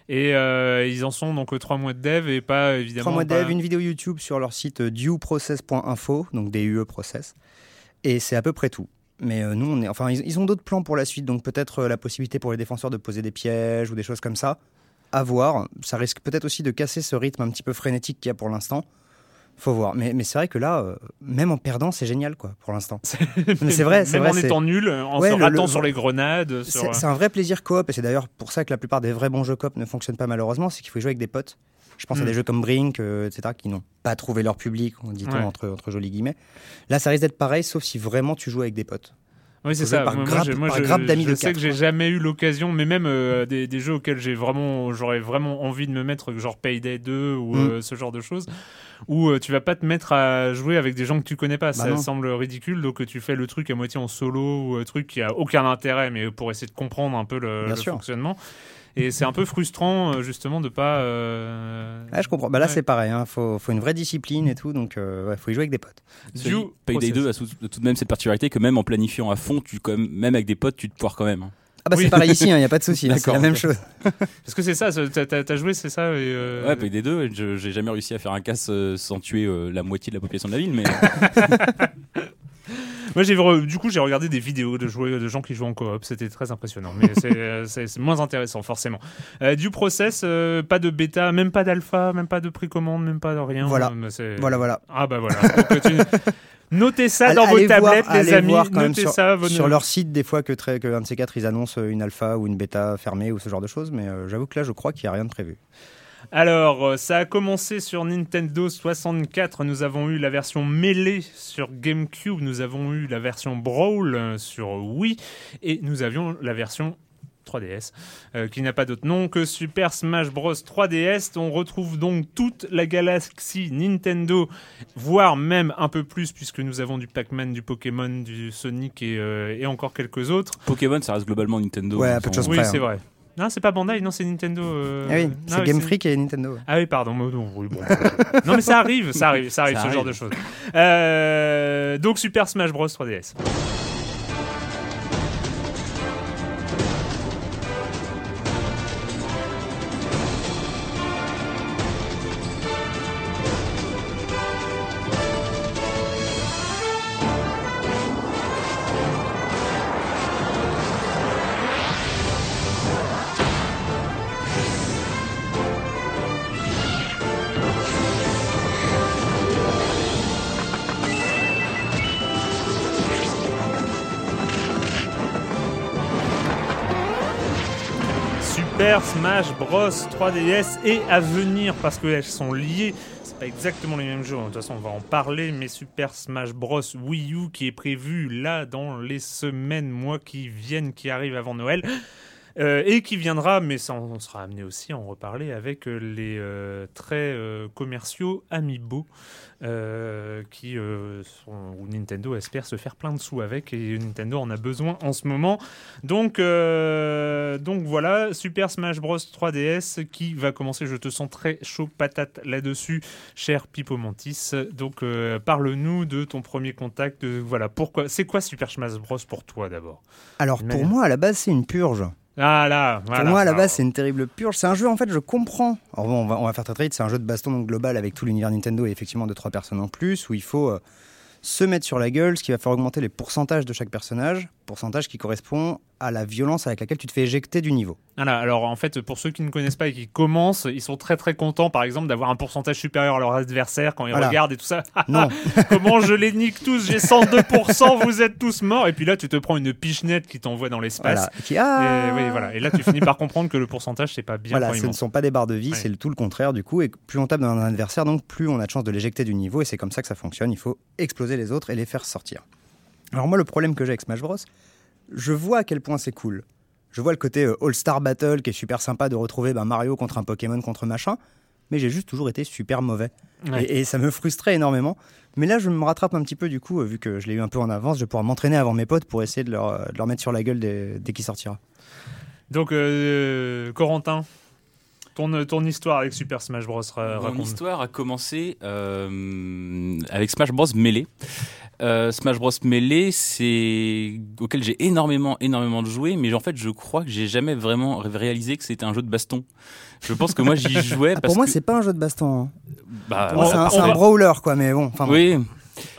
Et euh, ils en sont donc trois mois de dev et pas évidemment. Trois mois de pas- dev, une vidéo YouTube sur leur site euh, dueprocess.info, donc DUE Process. Et c'est à peu près tout. Mais euh, nous, on est, enfin, ils, ils ont d'autres plans pour la suite, donc peut-être la possibilité pour les défenseurs de poser des pièges ou des choses comme ça. À voir. Ça risque peut-être aussi de casser ce rythme un petit peu frénétique qu'il y a pour l'instant. Faut voir. Mais, mais c'est vrai que là, euh, même en perdant, c'est génial, quoi, pour l'instant. C'est vrai, c'est Même vrai. en étant nul, en Ouais, se ratant le- sur les grenades. Sur... C'est un vrai plaisir coop, et c'est d'ailleurs pour ça que la plupart des vrais bons jeux coop ne fonctionnent pas malheureusement, c'est qu'il faut jouer avec des potes. Je pense à Mm. des jeux comme Brink, euh, etc., qui n'ont pas trouvé leur public, dit-on Ouais. entre, entre jolis guillemets. Là, ça risque d'être pareil, sauf si vraiment tu joues avec des potes. Oui, c'est ça. par moi, grappe- je, moi, par je- grappe d'amis je de sais quatre, que j'ai quoi. jamais eu l'occasion, mais même euh, des, des jeux auxquels j'ai vraiment, j'aurais vraiment envie de me mettre, genre Payday 2 ou Mm. euh, ce genre de choses, où euh, tu vas pas te mettre à jouer avec des gens que tu connais pas. ça Bah non. semble ridicule, donc euh, tu fais le truc à moitié en solo ou un truc qui a aucun intérêt, mais pour essayer de comprendre un peu le, fonctionnement. Et c'est un peu frustrant, euh, justement, de pas. euh, Ah, je comprends. Bah là, Ouais. c'est pareil, il faut, faut une vraie discipline et tout, donc euh, ouais, faut y jouer avec des potes. Dit, Payday process. 2 a tout, de même cette particularité que même en planifiant à fond, tu, quand même, même avec des potes, tu te poires quand même. hein. Ah bah Oui. c'est pareil ici, il n'y a pas de souci, hein, c'est D'accord, la même chose. Parce que c'est ça, t'as- t'as joué, c'est ça et, euh, Ouais, Payday 2, je- j'ai jamais réussi à faire un casse sans tuer euh, la moitié de la population de la ville, mais Moi, j'ai du coup, j'ai regardé des vidéos de, jouer, de gens qui jouent en coop. C'était très impressionnant, mais c'est, euh, moins intéressant, forcément. Euh, du process, euh, pas de bêta, même pas d'alpha, même pas de précommande, même pas de rien. Voilà. Voilà, voilà. Ah bah voilà. Notez ça Allez- dans vos tablettes, voir- les amis. Notez sur, ça. vos- sur leur site, des fois que, très, que un de ces quatre, ils annoncent une alpha ou une bêta fermée ou ce genre de choses, mais euh, j'avoue que là, je crois qu'il n'y a rien de prévu. Alors, euh, ça a commencé sur Nintendo 64. Nous avons eu la version Melee sur GameCube. Nous avons eu la version Brawl euh, sur Wii. Et nous avions la version 3DS, euh, qui n'a pas d'autre nom que Super Smash Bros 3DS. On retrouve donc toute la galaxie Nintendo, voire même un peu plus, puisque nous avons du Pac-Man, du Pokémon, du Sonic et, euh, et encore quelques autres. Pokémon, ça reste globalement Nintendo. Ouais, à peu de sans- choses Oui, c'est hein. vrai. Non, c'est pas Bandai, non, c'est Nintendo. euh, Ah oui, c'est oui, Game Freak et Nintendo. ah oui, pardon. mais non, oui, bon. non, mais ça arrive, ça arrive, ça arrive, Ça ce genre de choses. Euh, donc, Super Smash Bros 3DS. Bros 3DS et à venir parce qu'elles sont liées. C'est pas exactement les mêmes jeux. De toute façon, on va en parler. Mais Super Smash Bros Wii U qui est prévu là dans les semaines, mois qui viennent, qui arrivent avant Noël. Euh, et qui viendra, mais ça, on sera amené aussi à en reparler avec euh, les euh, très euh, commerciaux Amiibo, qui sont- où Nintendo espère se faire plein de sous avec, et Nintendo en a besoin en ce moment. Donc, donc voilà, Super Smash Bros 3DS qui va commencer. Je te sens très chaud patate là-dessus, cher Pipo Mantis. Donc, parle-nous de ton premier contact. voilà, pourquoi C'est quoi Super Smash Bros pour toi d'abord? Alors pour moi, à la base, c'est une purge. Ah là, voilà. Pour moi, à la base, c'est une terrible purge. C'est un jeu, en fait, je comprends. Alors bon, on va, on va faire très très vite. C'est un jeu de baston donc, global avec tout l'univers Nintendo et effectivement de trois personnes en plus, où il faut euh, se mettre sur la gueule, ce qui va faire augmenter les pourcentages de chaque personnage, pourcentage qui correspond à la violence avec laquelle tu te fais éjecter du niveau. Voilà, alors en fait, pour ceux qui ne connaissent pas et qui commencent, ils sont très très contents, par exemple, d'avoir un pourcentage supérieur à leur adversaire quand ils Voilà. regardent et tout ça. Non, Comment je les nique tous J'ai 102%, vous êtes tous morts. Et puis là, tu te prends une pichenette qui t'envoie dans l'espace. voilà. Qui, ah Et, oui, voilà. et là, tu finis par comprendre que le pourcentage, c'est pas bien Voilà, ce ne sont pas des barres de vie, Ouais. c'est tout le contraire du coup. Et plus on tape dans un adversaire, donc plus on a de chances de l'éjecter du niveau. Et c'est comme ça que ça fonctionne. Il faut exploser les autres et les faire sortir. Alors moi, le problème que j'ai avec Smash Bros, je vois à quel point c'est cool. Je vois le côté euh, All-Star Battle qui est super sympa de retrouver ben, Mario contre un Pokémon contre machin. Mais j'ai juste toujours été super mauvais. Ouais. Et, et ça me frustrait énormément. Mais là, je me rattrape un petit peu du coup, euh, vu que je l'ai eu un peu en avance. Je vais pouvoir m'entraîner avant mes potes pour essayer de leur, euh, de leur mettre sur la gueule dès, dès qu'il sortira. Donc, Corentin, ton, ton histoire avec Super Smash Bros. ra- Mon raconte. histoire a commencé euh, avec Smash Bros Melee. Euh, Smash Bros Melee, c'est auquel j'ai énormément, énormément joué, mais en fait, je crois que j'ai jamais vraiment réalisé que c'était un jeu de baston. Je pense que moi, j'y jouais Ah, parce pour moi, que c'est pas un jeu de baston. hein. bah, Pour moi, c'est un, brawler, quoi. Mais bon, enfin. bon. Oui.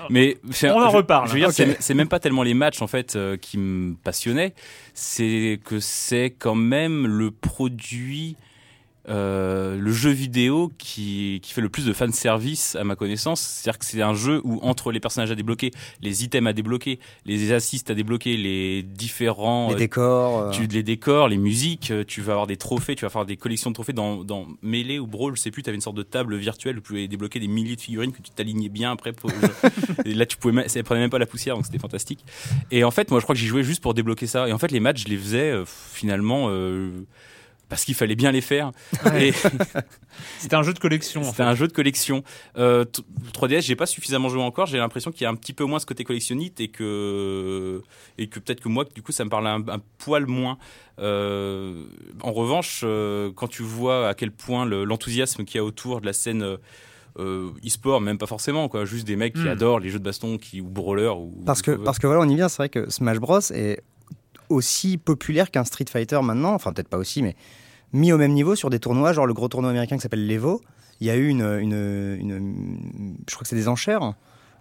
Mais On en je- reparle. Je veux dire, Ok. c'est- c'est même pas tellement les matchs en fait euh, qui me passionnaient, c'est que c'est quand même le produit, euh, le jeu vidéo qui, qui fait le plus de fan service à ma connaissance. C'est-à-dire que c'est un jeu où entre les personnages à débloquer, les items à débloquer, les assists à débloquer, les différents Les décors. euh, tu, les décors, les musiques, euh, tu vas avoir des trophées, tu vas faire des collections de trophées dans, dans Melee ou Brawl, je sais plus, tu avais une sorte de table virtuelle où tu pouvais débloquer des milliers de figurines que tu t'alignais bien après. Pour, et là, tu pouvais, même- ça prenait même pas la poussière, donc c'était fantastique. Et en fait, moi, je crois que j'y jouais juste pour débloquer ça. Et en fait, les matchs, je les faisais euh, finalement euh, parce qu'il fallait bien les faire. Ouais. Et C'était un jeu de collection. en c'était fait. un jeu de collection. Euh, t- 3DS, j'ai pas suffisamment joué encore. J'ai l'impression qu'il y a un petit peu moins ce côté collectionnite et que et que peut-être que moi, du coup, ça me parle un, un poil moins. Euh, en revanche, euh, quand tu vois à quel point le- l'enthousiasme qu'il y a autour de la scène euh, euh, e-sport, même pas forcément, quoi, juste des mecs qui Hmm. adorent les jeux de baston, qui ou brawler ou Parce que, ou- parce que voilà, on y vient, c'est vrai que Smash Bros est aussi populaire qu'un Street Fighter maintenant, enfin peut-être pas aussi, mais mis au même niveau sur des tournois, genre le gros tournoi américain qui s'appelle l'Evo. Il y a eu une, une, une- je crois que c'est des enchères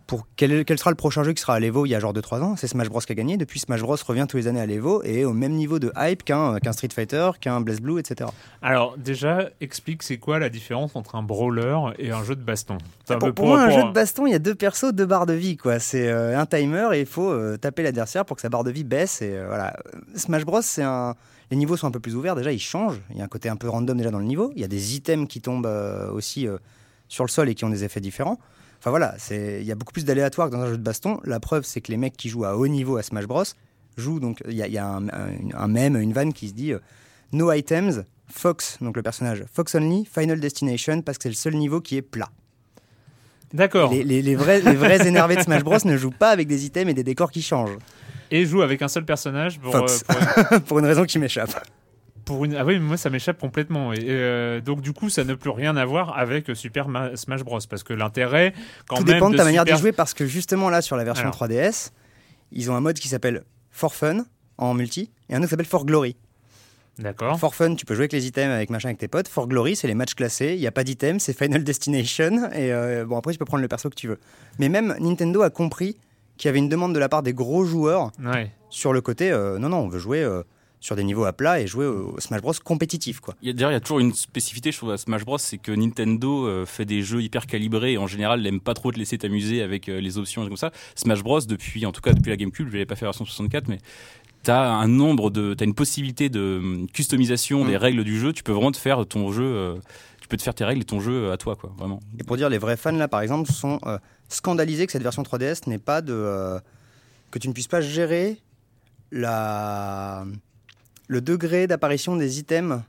pour quel, quel sera le prochain jeu qui sera à l'Evo il y a genre 2-3 ans? C'est Smash Bros qui a gagné. Depuis, Smash Bros revient tous les années à l'Evo et est au même niveau de hype qu'un Street Fighter, qu'un Blaze Blue, etc. Alors, déjà, explique c'est quoi la différence entre un brawler et un jeu de baston? Pour moi, un jeu de baston, il y a deux persos, deux barres de vie. quoi. C'est euh, un timer et il faut euh, taper l'adversaire pour que sa barre de vie baisse. Et, euh, voilà. Smash Bros, c'est un... les niveaux sont un peu plus ouverts. Déjà, ils changent. Il y a un côté un peu random déjà dans le niveau. Il y a des items qui tombent euh, aussi euh, sur le sol et qui ont des effets différents. Enfin voilà, c'est- il y a beaucoup plus d'aléatoires que dans un jeu de baston. La preuve, c'est que les mecs qui jouent à haut niveau à Smash Bros jouent. Donc, il y a, il y a un, un, un mème, une vanne qui se dit euh, No items, Fox, donc le personnage, Fox only, Final Destination, parce que c'est le seul niveau qui est plat. D'accord. Les, les- les vrais, les vrais énervés de Smash Bros ne jouent pas avec des items et des décors qui changent. Et joue avec un seul personnage pour, Fox. euh, pour- pour une raison qui m'échappe. pour une. Ah oui, mais moi ça m'échappe complètement. Et, euh, donc du coup, ça n'a plus rien à voir avec Super Ma- Smash Bros. Parce que l'intérêt, quand Tout même. dépend de ta manière d'y jouer parce que justement là sur la version Alors. 3DS, ils ont un mode qui s'appelle For Fun en multi et un autre qui s'appelle For Glory. D'accord. For Fun, tu peux jouer avec les items, avec machin, avec tes potes. For Glory, c'est les matchs classés. Il n'y a pas d'items, c'est Final Destination. Et euh, bon, après, tu peux prendre le perso que tu veux. Mais même Nintendo a compris qu'il y avait une demande de la part des gros joueurs Ouais. sur le côté euh, non, non, on veut jouer euh, sur des niveaux à plat et jouer au Smash Bros compétitif. quoi. Il y a, d'ailleurs, il y a toujours une spécificité, je trouve, à Smash Bros, c'est que Nintendo euh, fait des jeux hyper calibrés et en général n'aime pas trop te laisser t'amuser avec euh, les options et comme ça. Smash Bros, depuis, en tout cas depuis la GameCube, je l'avais pas fait version 64, mais t'as un nombre de, t'as une possibilité de hum, customisation Mm. des règles du jeu. Tu peux vraiment te faire ton jeu, euh, tu peux te faire tes règles et ton jeu à toi, quoi, vraiment. Et pour dire, les vrais fans, là, par exemple, sont euh, scandalisés que cette version 3DS n'ait pas de. euh, que tu ne puisses pas gérer la, le degré d'apparition des items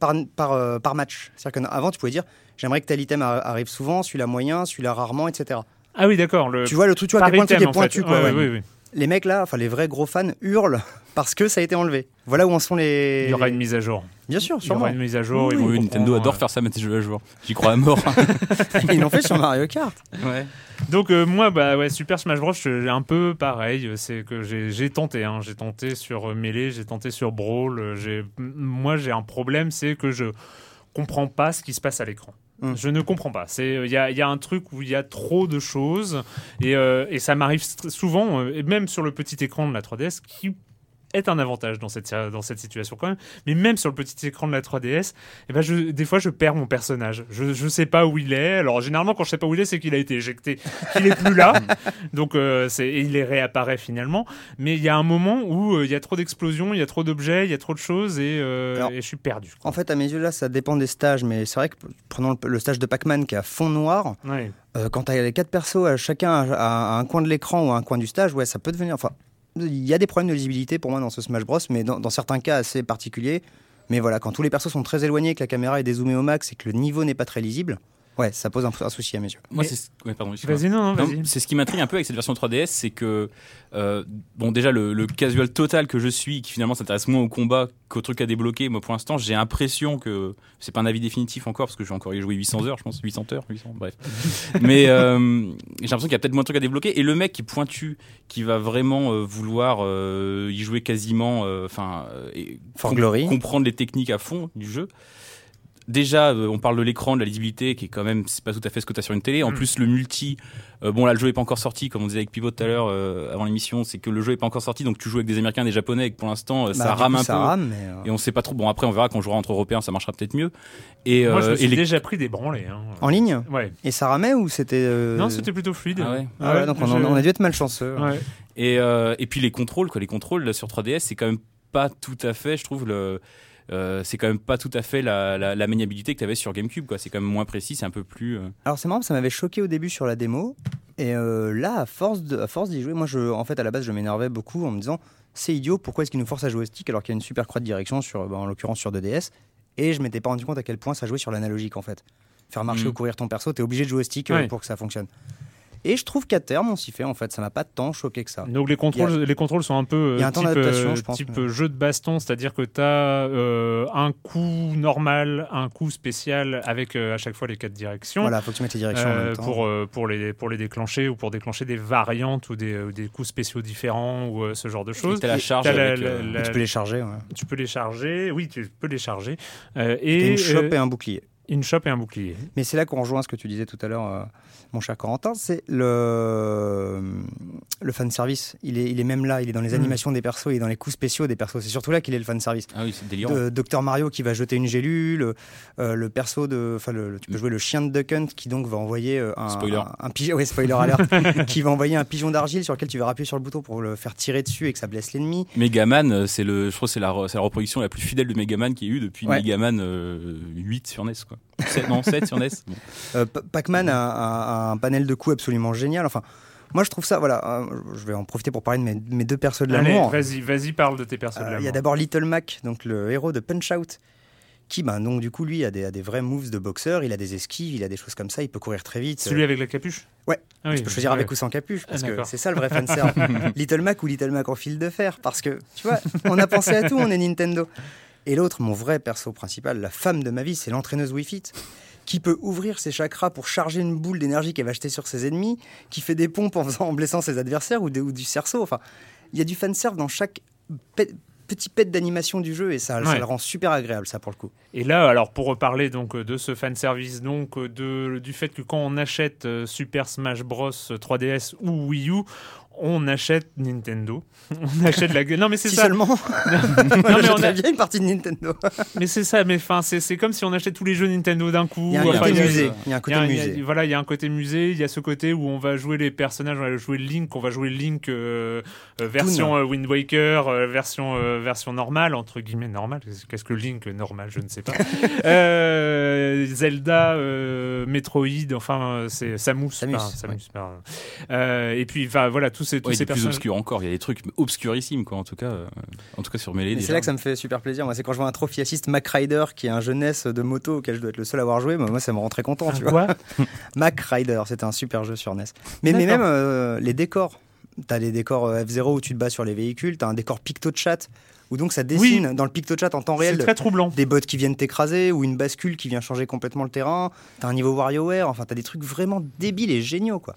par, par, euh, par match. C'est-à-dire qu'avant, tu pouvais dire j'aimerais que tel item ar- arrive souvent, celui-là moyen, celui-là rarement, etc. Ah oui, d'accord. Tu vois le truc, tu vois à quel point le truc item, est pointu, quoi. Ouais, ouais. ouais, ouais. Les mecs là, enfin les vrais gros fans hurlent parce que ça a été enlevé. Voilà où en sont les. Il y aura une mise à jour. Bien sûr, Il y aura sûrement. une mise à jour. Oui, Nintendo adore euh, faire ça, mettre ses jeux à jour. J'y crois à mort. Ils l'ont fait sur Mario Kart. ouais. Donc euh, moi, bah ouais, Super Smash Bros, j'ai un peu pareil. C'est que j'ai tenté, hein, j'ai tenté sur euh, Melee, j'ai tenté sur Brawl. moi, j'ai un problème, c'est que je comprends pas ce qui se passe à l'écran. Mm. Je ne comprends pas. C'est il y y a un truc où il y a trop de choses et, euh, et ça m'arrive souvent, euh, même sur le petit écran de la 3DS, qui est un avantage dans cette, dans cette situation quand même. Mais même sur le petit écran de la 3DS, eh ben je, des fois je perds mon personnage. Je, je sais pas où il est. Alors généralement quand je sais pas où il est, c'est qu'il a été éjecté, qu'il est plus là. Donc euh, c'est, et il est réapparaît finalement. Mais il y a un moment où euh, il y a trop d'explosions, il y a trop d'objets, il y a trop de choses et, euh, Alors, et je suis perdu. En fait, à mes yeux, là, ça dépend des stages. Mais c'est vrai que prenons le, le stage de Pac-Man qui est à fond noir. Ouais. Euh, quand tu as les quatre persos, euh, chacun à un coin de l'écran ou à un coin du stage, ouais, ça peut devenir. Enfin, il y a des problèmes de lisibilité pour moi dans ce Smash Bros, mais dans, certains cas assez particuliers. Mais voilà, quand tous les persos sont très éloignés, que la caméra est dézoomée au max et que le niveau n'est pas très lisible, Ouais, ça pose un, un souci à mes yeux. Moi, c'est ce- ouais, pardon. Vas-y, non, non, Non, vas-y. c'est ce qui m'intrigue un peu avec cette version 3DS, c'est que euh, bon déjà le, le casual total que je suis, qui finalement s'intéresse moins au combat qu'au truc à débloquer. Moi, pour l'instant, j'ai l'impression que c'est pas un avis définitif encore parce que j'ai encore y joué 800 heures, je pense 800 heures, 800, bref. Mais euh, j'ai l'impression qu'il y a peut-être moins de trucs à débloquer. Et le mec qui est pointu, qui va vraiment euh, vouloir euh, y jouer quasiment, euh, enfin, euh, com- comprendre les techniques à fond du jeu. Déjà, euh, on parle de l'écran, de la lisibilité, qui est quand même, c'est pas tout à fait ce que tu as sur une télé. En Mm. plus, le multi, euh, bon là, le jeu est pas encore sorti, comme on disait avec Pivot tout à l'heure euh, avant l'émission, c'est que le jeu est pas encore sorti, donc tu joues avec des Américains, des Japonais, et que pour l'instant, euh, Bah, ça rame coup, un ça peu. rame, mais, euh, Et on sait pas trop. Bon, après, on verra quand on jouera entre Européens, ça marchera peut-être mieux. Et, Moi, je et les- déjà pris des branlées. hein. En ligne Ouais. Et ça ramait ou c'était. euh, Non, c'était plutôt fluide. Ah ouais. Ah ouais, donc on, a dû être malchanceux. Ouais. Et, euh, et puis les contrôles, quoi. Les contrôles là, sur 3DS, c'est quand même pas tout à fait, je trouve, le. Euh, c'est quand même pas tout à fait la, la, la maniabilité que tu avais sur GameCube. quoi. C'est quand même moins précis, c'est un peu plus. euh, Alors c'est marrant, ça m'avait choqué au début sur la démo. Et euh, là, à force de- à force d'y jouer, moi, je, en fait, à la base, je m'énervais beaucoup en me disant c'est idiot, pourquoi est-ce qu'il nous force à jouer au stick alors qu'il y a une super croix de direction, sur, bah, en l'occurrence sur 2DS Et je m'étais pas rendu compte à quel point ça jouait sur l'analogique en fait. Faire marcher Mhm. ou courir ton perso, t'es obligé de jouer au stick Ouais. pour que ça fonctionne. Et je trouve qu'à terme, on s'y fait en fait, ça m'a pas tant choqué que ça. Donc les contrôles, les contrôles sont un peu Il y a euh, un temps type, d'adaptation, euh, je pense, type mais- euh, jeu de baston, c'est-à-dire que tu as un coup normal, un coup spécial avec euh, à chaque fois les quatre directions. Voilà, faut que tu mettes les directions en Euh, même temps. pour, euh, pour, les, pour les déclencher ou pour déclencher des variantes ou des, ou des coups spéciaux différents ou euh, ce genre de choses. t'as la charge la- avec, la- euh, la- Et tu peux les charger. ouais. tu peux les charger, oui, tu peux les charger. Euh, Et et une chope euh, et un bouclier. Une chope et un bouclier. Mais c'est là qu'on rejoint ce que tu disais tout à l'heure, euh, mon cher Corentin, c'est le, le fanservice. Il est, il est même là, il est dans les Mm. animations des persos, il est dans les coups spéciaux des persos. C'est surtout là qu'il est le fanservice. Ah oui, c'est délirant. De Docteur Mario qui va jeter une gélule, euh, le perso de. Enfin, tu peux jouer le chien de Duck Hunt qui donc va envoyer euh, un. Spoiler. Un, un pigeon. Ouais, spoiler alert. qui va envoyer un pigeon d'argile sur lequel tu vas appuyer sur le bouton pour le faire tirer dessus et que ça blesse l'ennemi. Megaman, euh, c'est le, je crois que c'est la, reproduction la plus fidèle de Megaman qui y a eu depuis Ouais. Megaman euh, 8 sur NES, quoi. 7, non, 7 sur NES. Bon. Euh, Pac-Man a, a- a un panel de coups absolument génial. Enfin, moi je trouve ça. Voilà, euh, je vais en profiter pour parler de mes, de mes deux persos de l'amour. vas-y, vas-y, parle de tes persos de Euh, l'amour. Il y a d'abord Little Mac, donc le héros de Punch Out, qui, ben, donc du coup, lui a des, a des vrais moves de boxeur. Il a des esquives, il a des choses comme ça. Il peut courir très vite. Celui avec la capuche? Ouais. Ah oui, Tu peux choisir avec ou sans capuche, parce Ah, que c'est ça le vrai fanserve. Little Mac ou Little Mac en fil de fer, parce que, tu vois, on a pensé à tout, on est Nintendo. Et l'autre, mon vrai perso principal, la femme de ma vie, c'est l'entraîneuse Wii Fit, qui peut ouvrir ses chakras pour charger une boule d'énergie qu'elle va jeter sur ses ennemis, qui fait des pompes en, faisant, en blessant ses adversaires ou, des- ou du cerceau. Enfin, il y a du fanserve dans chaque pe- petit pet d'animation du jeu, et ça, le rend super agréable, ça, pour le coup. Et là, alors pour reparler donc euh, de ce fanservice, donc euh, de, du fait que quand on achète euh, Super Smash Bros 3DS ou Wii U, on achète Nintendo. On achète la. Non mais c'est Si ça. seulement, Non, mais, on a- bien une partie de Nintendo. mais c'est ça. Mais enfin, c'est c'est comme si on achetait tous les jeux Nintendo d'un coup. Il y a un Enfin, côté musée. Il y a un y côté a un- il y a- musée. voilà, il y a un côté musée, il y a ce côté où on va jouer les personnages, on va jouer Link, on va jouer Link euh, euh, version euh, Wind Waker, euh, version version normale entre guillemets normale. Qu'est-ce que Link normal, je ne sais pas. Zelda, Metroid, enfin c'est Samus, Samus, pardon, Samus, et puis enfin voilà tous ces tous Ouais, ces il est plus obscur encore. Il y a des trucs obscurissimes, quoi. En tout cas, euh, en tout cas sur Melee. C'est là que ça me fait super plaisir. Moi, c'est quand je vois un trophy assist Mac Rider qui est un jeunesse de moto auquel je dois être le seul à avoir joué. Moi, moi, ça me rend très content, tu vois. Quoi Mac Rider, c'était un super jeu sur NES. Mais, même euh, les décors. T'as les décors euh, F0 où tu te bats sur les véhicules. T'as un décor PictoChat où donc ça dessine dans le PictoChat en temps C'est réel très troublant. des bots qui viennent t'écraser ou une bascule qui vient changer complètement le terrain. T'as un niveau WarioWare. Enfin, t'as des trucs vraiment débiles et géniaux, quoi.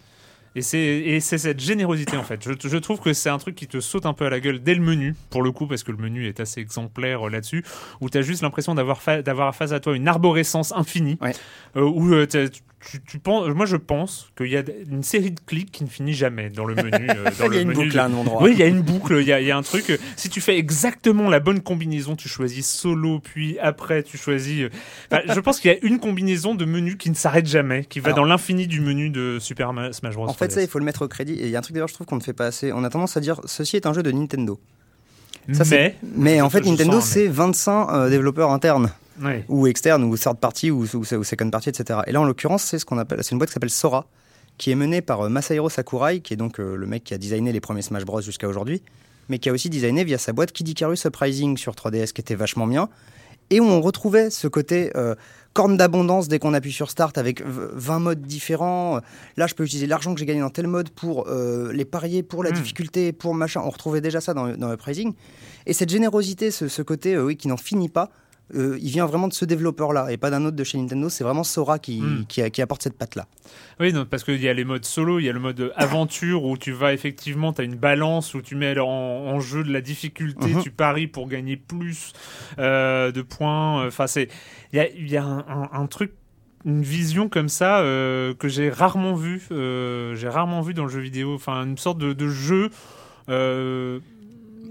Et c'est et c'est cette générosité en fait. Je, je trouve que c'est un truc qui te saute un peu à la gueule dès le menu, pour le coup, parce que le menu est assez exemplaire euh, là-dessus, où tu as juste l'impression d'avoir fa- face à toi une arborescence infinie, Ouais. euh, où euh, tu, tu penses, moi je pense qu'il y a une série de clics qui ne finit jamais dans le menu. euh, dans Il y a le une menu boucle de- à un endroit. Oui, il y a une boucle, il y a, il y a un truc. Si tu fais exactement la bonne combinaison, tu choisis solo, puis après tu choisis. euh, enfin, je pense qu'il y a une combinaison de menus qui ne s'arrête jamais, qui va Alors- dans l'infini du menu de Super Ma- Smash Bros. En fait, 3DS. ça, il faut le mettre au crédit. Et il y a un truc d'ailleurs, je trouve qu'on ne fait pas assez. On a tendance à dire ceci est un jeu de Nintendo. Ça, mais, Mais en fait, Nintendo, c'est 25 euh, développeurs internes. Ouais. ou externe ou third party ou, ou, ou second party, etc. Et là, en l'occurrence, c'est ce qu'on appelle, c'est une boîte qui s'appelle Sora, qui est menée par euh, Masahiro Sakurai, qui est donc euh, le mec qui a designé les premiers Smash Bros jusqu'à aujourd'hui, mais qui a aussi designé via sa boîte Kid Icarus Uprising sur 3DS, qui était vachement bien, et où on retrouvait ce côté euh, corne d'abondance dès qu'on appuie sur Start avec v- 20 modes différents. Là, je peux utiliser l'argent que j'ai gagné dans tel mode pour euh, les parier, pour la Mm. difficulté, pour machin. On retrouvait déjà ça dans, dans Uprising. Et cette générosité, ce, ce côté euh, oui, qui n'en finit pas, euh, il vient vraiment de ce développeur-là et pas d'un autre de chez Nintendo. C'est vraiment Sora qui, Mm. qui, apporte cette patte-là. Oui, non, parce qu'il y a les modes solo, il y a le mode aventure où tu vas effectivement, tu as une balance où tu mets en, en jeu de la difficulté, Mhm. tu paries pour gagner plus euh, de points. Enfin, c'est il y a, il y a un, un- un truc, une vision comme ça euh, que j'ai rarement vu. euh, j'ai rarement vu dans le jeu vidéo. Enfin, une sorte de, de jeu. euh,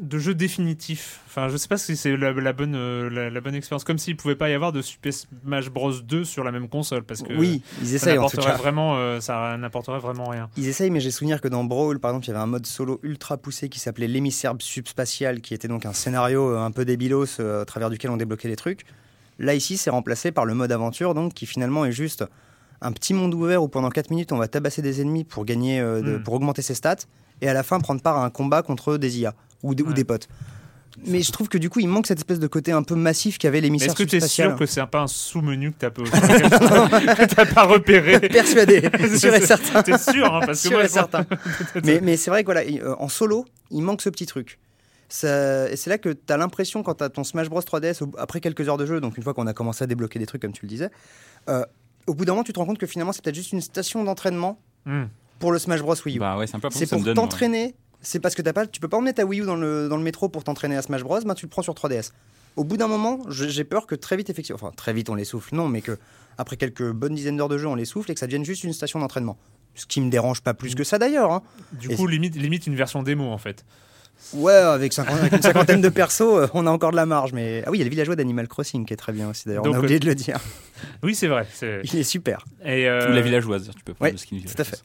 de jeu définitif. Enfin, je sais pas si c'est la, la bonne, euh, la, la bonne expérience. Comme s'il pouvait pas y avoir de Super Smash Bros 2 sur la même console, parce que oui, ils ça essayent en tout n'apporterait cas. vraiment, euh, ça n'apporterait vraiment rien. Ils essayent, mais j'ai souvenir que dans Brawl, par exemple, il y avait un mode solo ultra poussé qui s'appelait l'émissaire subspatial, qui était donc un scénario euh, un peu débilos à travers duquel on débloquait les trucs. Là, ici, c'est remplacé par le mode aventure, donc qui finalement est juste un petit monde ouvert où pendant 4 minutes, on va tabasser des ennemis pour gagner, euh, de- Mm. pour augmenter ses stats, et à la fin prendre part à un combat contre des IA ou, des- ou des potes. Mais je trouve que du coup, il manque cette espèce de côté un peu massif qu'avait l'émissaire est-ce que tu es sûr que c'est pas un sous-menu que t'as pas, que t'as pas repéré Persuadé, sûr et certain. T'es sûr, hein, parce que moi, et certain. mais mais c'est vrai que voilà, il- euh, en solo, il manque ce petit truc. Ça- et c'est là que tu as l'impression, quand tu as ton Smash Bros 3DS, au- après quelques heures de jeu, donc une fois qu'on a commencé à débloquer des trucs, comme tu le disais, euh, au bout d'un moment, tu te rends compte que finalement, c'est peut-être juste une station d'entraînement Hmm. pour le Smash Bros Wii U. Bah ouais, c'est pour moi. C'est parce que t'as pas, tu peux pas emmener ta Wii U dans le, dans le métro pour t'entraîner à Smash Bros. Ben, tu le prends sur 3DS. Au bout d'un moment, j'ai peur que très vite, effectivement, enfin très vite on les souffle, non, mais que après quelques bonnes dizaines d'heures de jeu, on les souffle et que ça devienne juste une station d'entraînement. Ce qui me dérange pas plus que ça d'ailleurs. hein. Du Et coup, limite, limite une version démo en fait. Ouais, avec, 50 avec une cinquantaine de persos, euh, on a encore de la marge. Mais ah oui, il y a le villageois d'Animal Crossing qui est très bien aussi. D'ailleurs, on a oublié de le dire. Oui, c'est vrai. Il est super. Et, euh, Ou la villageoise, tu peux prendre ouais, le skin tout à fait.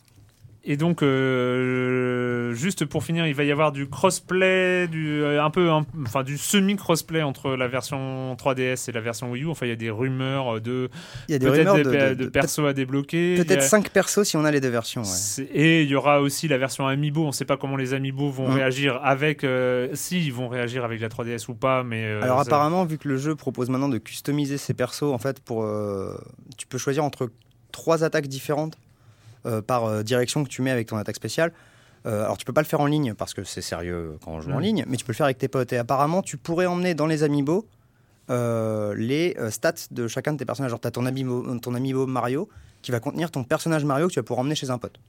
Et donc, euh, juste pour finir, il va y avoir du crossplay, du euh, un peu, un- enfin du semi-crossplay entre la version 3DS et la version Wii U. Enfin, il y a des rumeurs de Il y a des peut-être rumeurs des, de, de- persos à débloquer. Peut-être a- 5 persos si on a les deux versions. ouais. Et il y aura aussi la version Amiibo. On ne sait pas comment les Amiibo vont Mhm. réagir avec, euh, si ils vont réagir avec la 3DS ou pas. Mais euh, Alors ça- apparemment, vu que le jeu propose maintenant de customiser ses persos, en fait, pour, tu peux choisir entre trois attaques différentes par euh, direction que tu mets avec ton attaque spéciale. Euh, alors tu peux pas le faire en ligne parce que c'est sérieux quand on joue en ligne, mais tu peux le faire avec tes potes. Et apparemment, tu pourrais emmener dans les amiibo euh, les euh, stats de chacun de tes personnages. Genre, tu as ton amiibo, ton amiibo Mario qui va contenir ton personnage Mario que tu vas pouvoir emmener chez un pote.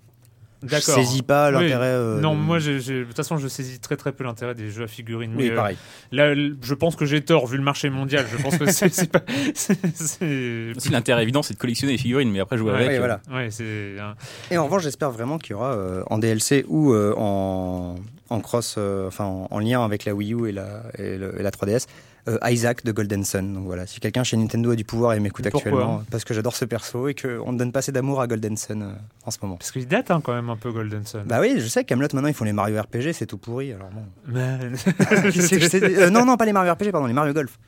Je saisis pas Oui. l'intérêt. euh, Non, de- moi, j'ai- j'ai- de toute façon, je saisis très très peu l'intérêt des jeux à figurines. Oui, mais, euh, pareil. là, je pense que j'ai tort vu le marché mondial. Je pense que c'est c'est pas. c'est- c'est- Aussi, l'intérêt évident, c'est de collectionner les figurines, mais après jouer Ouais, avec. oui, euh, voilà. Ouais, c'est. hein. Et en revanche, j'espère vraiment qu'il y aura euh, en DLC ou euh, en, en cross, euh, enfin en, en lien avec la Wii U et la, et le- et la 3DS, euh, Isaac de Golden Sun. Donc voilà, si quelqu'un chez Nintendo a du pouvoir et m'écoute actuellement, parce que j'adore ce perso et qu'on ne donne pas assez d'amour à Golden Sun euh, en ce moment. Parce qu'il date hein, quand même un peu Golden Sun. Bah oui, je sais, Camelot maintenant ils font les Mario RPG, c'est tout pourri. Alors bon. Euh, non, non, pas les Mario RPG, pardon, les Mario Golf.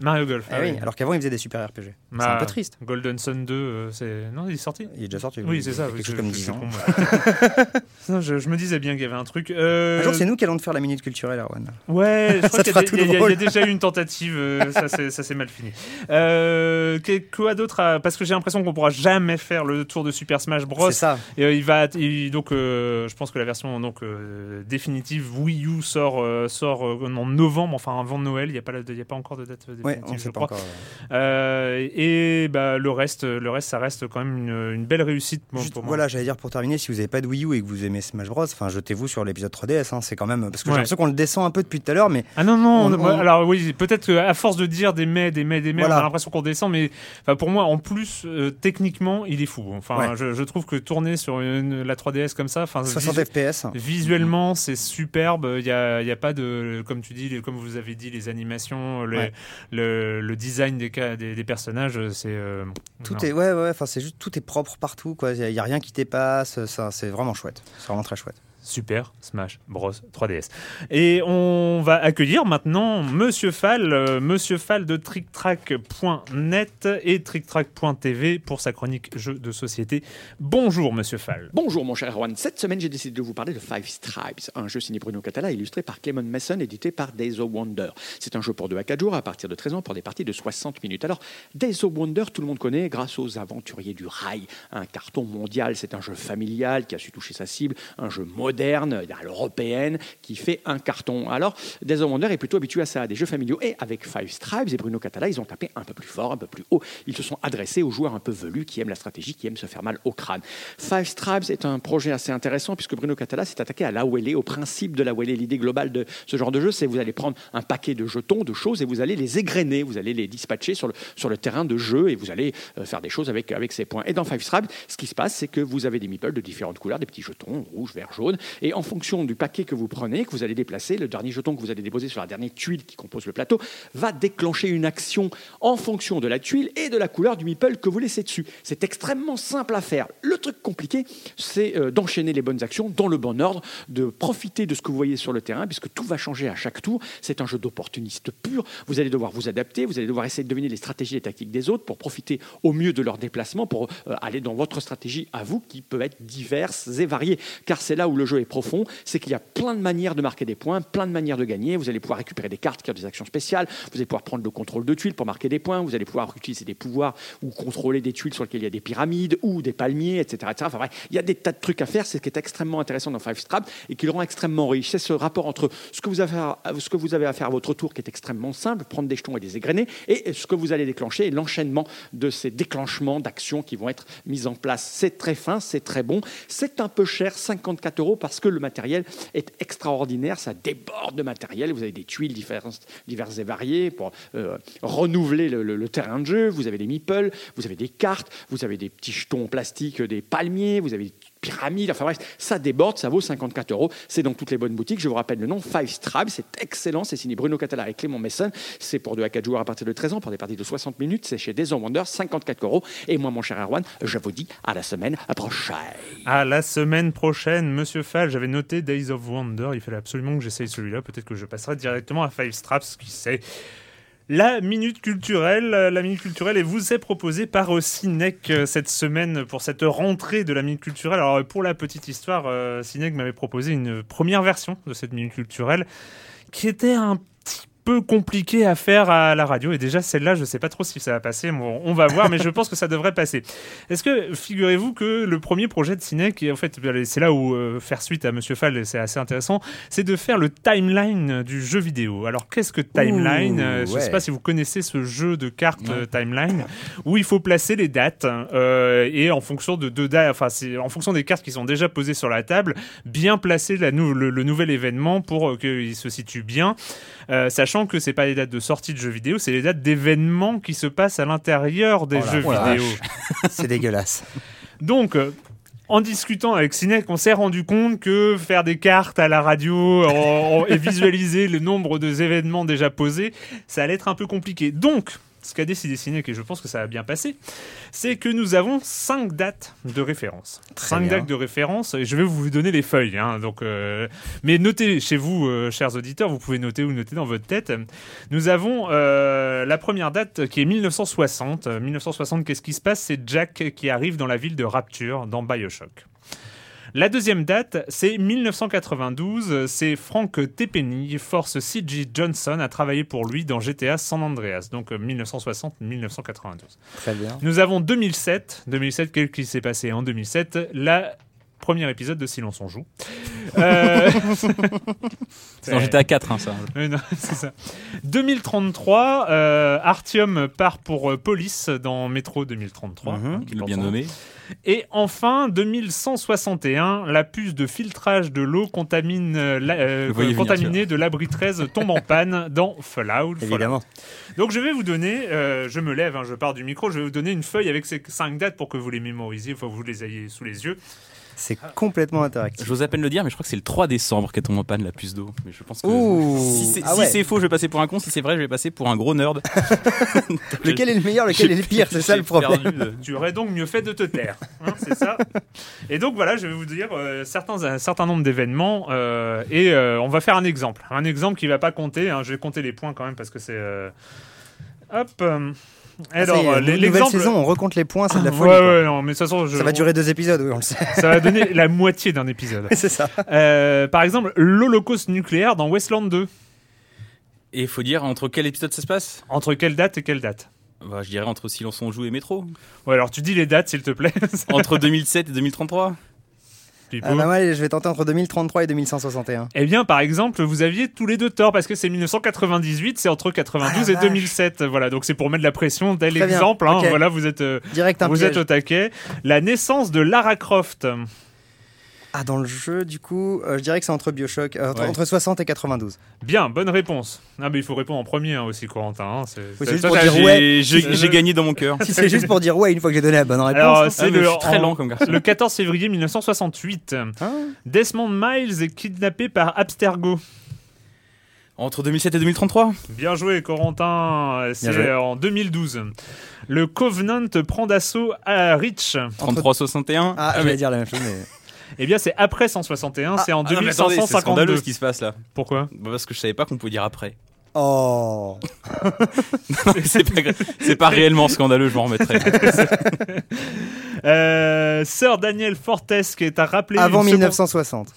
Mario Golf. Ah oui, alors qu'avant ils faisaient des super RPG. C'est un peu triste. Golden Sun 2, euh, c'est. Non, il est sorti Il est déjà sorti. Oui, c'est ça. Quelque chose je- comme je- 10 je- ans. Non, je, je me disais bien qu'il y avait un truc. Euh, Un jour, c'est nous qui allons te faire la minute culturelle, Erwan. Ouais, je crois Ça qu'il y, il y a- il y a déjà eu une tentative, euh, ça s'est ça s'est mal fini. Euh, quoi d'autre à- Parce que j'ai l'impression qu'on pourra jamais faire le tour de Super Smash Bros. C'est ça. Et, euh, il va il- donc euh, je pense que la version donc euh, définitive Wii U sort euh, sort euh, en novembre, enfin avant Noël. Il n'y a pas la- il y a pas encore de date définitive, on je sait pas crois. encore. Euh, et bah le reste le reste ça reste quand même une, une belle réussite bon, Juste, pour moi. voilà, j'allais dire pour terminer, si vous n'avez pas de Wii U et que vous aimez Smash Bros, enfin jetez-vous sur l'épisode 3DS. hein, c'est quand même parce que Ouais. j'ai l'impression qu'on le descend un peu depuis tout à l'heure, mais Ah non, non, On- moi, on- alors oui, peut-être qu'à force de dire des mais, des mais, des mais, Voilà. on a l'impression qu'on descend, mais pour moi, en plus, euh, techniquement, il est fou. Enfin, Ouais. je, je trouve que tourner sur une- la 3DS comme ça, enfin, 60 visu- FPS. visuellement, c'est superbe. Il y a, y a pas de, comme tu dis, les- comme vous avez dit, les animations, les- Ouais. Le, le design des, cas, des, des personnages, c'est. euh, Tout non. est ouais ouais, enfin c'est juste tout est propre partout quoi. Il y, a rien qui dépasse. Ça, c'est vraiment chouette. C'est vraiment très chouette. Super Smash Bros 3DS. Et on va accueillir maintenant Monsieur Fall, euh, Monsieur Fall de TrickTrack.net et TrickTrack.tv pour sa chronique jeux de société. Bonjour Monsieur Fall. Bonjour mon cher Erwan. Cette semaine, j'ai décidé de vous parler de Five Stripes, un jeu signé Bruno Catala, illustré par Clement Mason, édité par Days of Wonder. C'est un jeu pour 2 à 4 jours à partir de 13 ans pour des parties de 60 minutes. Alors, Days of Wonder, tout le monde connaît grâce aux aventuriers du rail. Un carton mondial, c'est un jeu familial qui a su toucher sa cible, un jeu moderne, à l'européenne, qui fait un carton. Alors, Days of Wonder est plutôt habitué à ça, à des jeux familiaux. Et avec Five Stripes et Bruno Catala, ils ont tapé un peu plus fort, un peu plus haut. Ils se sont adressés aux joueurs un peu velus qui aiment la stratégie, qui aiment se faire mal au crâne. Five Stripes est un projet assez intéressant puisque Bruno Catala s'est attaqué à la l'AOL, au principe de la l'AOL. L'idée globale de ce genre de jeu, c'est vous allez prendre un paquet de jetons, de choses, et vous allez les égrener, vous allez les dispatcher sur le, sur le terrain de jeu et vous allez euh, faire des choses avec, avec ces points. Et dans Five Stripes, ce qui se passe, c'est que vous avez des meeples de différentes couleurs, des petits jetons, rouge, vert, jaune, et en fonction du paquet que vous prenez, que vous allez déplacer, le dernier jeton que vous allez déposer sur la dernière tuile qui compose le plateau va déclencher une action en fonction de la tuile et de la couleur du meeple que vous laissez dessus. C'est extrêmement simple à faire. Le truc compliqué, c'est euh, d'enchaîner les bonnes actions dans le bon ordre, de profiter de ce que vous voyez sur le terrain, puisque tout va changer à chaque tour. C'est un jeu d'opportuniste pur. Vous allez devoir vous adapter, vous allez devoir essayer de deviner les stratégies et les tactiques des autres pour profiter au mieux de leur déplacement, pour euh, aller dans votre stratégie à vous, qui peut être diverses et variées. Car c'est là où le jeu est profond, c'est qu'il y a plein de manières de marquer des points, plein de manières de gagner. Vous allez pouvoir récupérer des cartes qui ont des actions spéciales, vous allez pouvoir prendre le contrôle de tuiles pour marquer des points, vous allez pouvoir utiliser des pouvoirs ou contrôler des tuiles sur lesquelles il y a des pyramides ou des palmiers, etc. etc. Enfin, il y a des tas de trucs à faire, c'est ce qui est extrêmement intéressant dans Five Strap et qui le rend extrêmement riche. C'est ce rapport entre ce que, vous avez à, faire à votre tour qui est extrêmement simple, prendre des jetons et des égrenés, et ce que vous allez déclencher et l'enchaînement de ces déclenchements d'actions qui vont être mis en place. C'est très fin, c'est très bon. C'est un peu cher, 54 euros, parce que le matériel est extraordinaire, ça déborde de matériel. Vous avez des tuiles diverses, et variées pour euh, renouveler le, le, terrain de jeu. Vous avez des meeples, vous avez des cartes, vous avez des petits jetons en plastique, des palmiers, vous avez pyramide. Enfin bref, ça déborde, ça vaut 54 euros. C'est dans toutes les bonnes boutiques. Je vous rappelle le nom, Five Stripes. C'est excellent. C'est signé Bruno Catala et Clément Messon. C'est pour 2 à 4 joueurs à partir de 13 ans, pour des parties de 60 minutes. C'est chez Days Wonder, 54 euros. Et moi, mon cher Erwan, je vous dis à la semaine prochaine. À la semaine prochaine, monsieur Fall. J'avais noté Days of Wonder. Il fallait absolument que j'essaye celui-là. Peut-être que je passerai directement à Five Straps, qui sait. La minute culturelle, la minute culturelle, et vous est proposée par Cinec euh, cette semaine pour cette rentrée de la minute culturelle. Alors pour la petite histoire, euh, Cinec m'avait proposé une première version de cette minute culturelle qui était un peu compliqué à faire à la radio. Et déjà, celle-là, je ne sais pas trop si ça va passer. on va voir, mais je pense que ça devrait passer. Est-ce que, figurez-vous que le premier projet de Ciné, qui en fait, c'est là où euh, faire suite à Monsieur Fall, c'est assez intéressant, c'est de faire le timeline du jeu vidéo. Alors, qu'est-ce que timeline? Euh, Je ne sais pas si vous connaissez ce jeu de cartes euh, timeline où il faut placer les dates et en fonction de deux dates, enfin, en fonction des cartes qui sont déjà posées sur la table, bien placer la le, le, nouvel événement pour qu'il se situe bien, sachant que c'est pas les dates de sortie de jeux vidéo, c'est les dates d'événements qui se passent à l'intérieur des oh jeux vidéo. c'est dégueulasse. Donc, euh, en discutant avec Cinec, on s'est rendu compte que faire des cartes à la radio et visualiser le nombre d'événements déjà posés, ça allait être un peu compliqué. Donc, ce qu'a décidé Cinec, et je pense que ça va bien passer, c'est que nous avons cinq dates de référence. cinq dates de référence, et je vais vous donner les feuilles. Hein, donc, euh, mais notez chez vous, euh, chers auditeurs, vous pouvez noter ou noter dans votre tête. Nous avons euh, la première date qui est 1960. 1960, qu'est-ce qui se passe? C'est Jack qui arrive dans la ville de Rapture, dans Bioshock. La deuxième date, c'est 1992. C'est Frank Tepeny, force C.G. Johnson, a travaillé pour lui dans GTA San Andreas, donc 1960-1992. Euh, Très bien. Nous avons 2007. 2007, qu'est-ce qui s'est passé en 2007 La premier épisode de Silence on joue. Euh... J'étais à 4, hein, ça. c'est ça. 2033, euh, Artium part pour euh, Police dans Métro 2033. Mm bien nommé. Et enfin, 2161, la puce de filtrage de l'eau contamine, euh, euh, contaminée de l'abri 13 tombe en panne dans Fallout. Évidemment. Donc je vais vous donner, je me lève, hein, je pars du micro, je vais vous donner une feuille avec ces cinq dates pour que vous les mémorisiez, faut que vous les ayez sous les yeux. C'est complètement interactif. J'ose à peine le dire, mais je crois que c'est le 3 décembre qu'elle tombe en panne la puce d'eau. Mais je pense que Ouh. si c'est Ah ouais. c'est faux, je vais passer pour un con. Si c'est vrai, je vais passer pour un gros nerd. Lequel est le meilleur, lequel est le pire C'est ça le problème. perdu de- Tu aurais donc mieux fait de te taire, hein, c'est ça. Et donc voilà, je vais vous dire euh, certains, un certain nombre d'événements euh, et euh, on va faire un exemple, un exemple qui va pas compter. hein, je vais compter les points quand même parce que c'est euh, hop. Ah, alors nouvelle l'exemple. saison, on recompte les points, c'est de la Ouais, folie. quoi. ouais, non, mais de toute façon, je- Ça va durer deux épisodes, oui, on le sait. ça va donner la moitié d'un épisode. c'est ça. Euh, par exemple, l'Holocauste nucléaire dans Westland 2. Et il faut dire entre quel épisode ça se passe? Entre quelle date et quelle date? Bah, Je dirais entre Silence on joue et Métro. Ouais, alors tu dis les dates, s'il te plaît. Entre 2007 et 2033. Pipo. Ah, bah, moi, je vais tenter entre 2033 et 2161. Eh bien, par exemple, vous aviez tous les deux tort parce que c'est 1998, c'est entre 92 Ah, la et vache. 2007. Voilà, donc c'est pour mettre de la pression. Tel Très bien, exemple, hein, voilà, vous êtes, euh, Direct vous piège. êtes au taquet. La naissance de Lara Croft. Ah, dans le jeu, du coup, euh, je dirais que c'est entre Bioshock, euh, entre, Ouais. entre 60 et 92. Bien, bonne réponse. Ah, mais il faut répondre en premier hein, aussi, Corentin. hein, c'est- Oui, juste ça, pour ça, dire j'ai- ouais. J'ai gagné dans mon cœur. si c'est juste pour dire ouais une fois que j'ai donné la bonne réponse. Alors, hein. c'est Ah, le, je suis très en- lent comme garçon. le 14 février 1968. Ah. Desmond Miles est kidnappé par Abstergo. Entre 2007 et 2033 Bien joué, Corentin. C'est en 2012. Le Covenant prend d'assaut à Reach. 33-61 Ah, je vais dire la même chose, mais. Eh bien, c'est après 161, c'est en Ah non, mais attendez, c'est scandaleux 2552. ce qui se passe là. Pourquoi Bah, Parce que je savais pas qu'on pouvait dire après. Oh c'est pas, gra- c'est pas réellement scandaleux, je m'en remettrai. euh, Sir Daniel Fortes qui est à rappeler. Avant une seconde- 1960.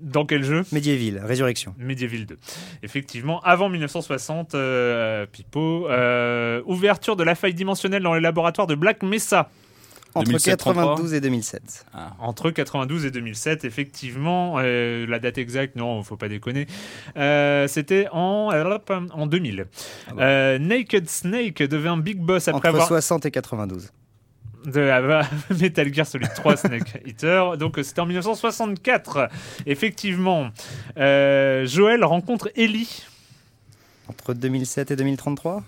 Dans quel jeu? Medieval, Résurrection. Medieval 2. Effectivement, avant 1960, euh, Pipo. euh, ouverture de la faille dimensionnelle dans les laboratoires de Black Mesa. Entre 2007, 92 et 2007. Entre 92 et 2007, effectivement. Euh, la date exacte, non, faut pas déconner. Euh, C'était en, en 2000. Euh, Naked Snake devint Big Boss après Entre avoir. 60 et 92. de la Metal Gear Solid 3 Snake Eater. Donc euh, c'était en 1964. Effectivement, euh, Joël rencontre Ellie Entre 2007 et 2033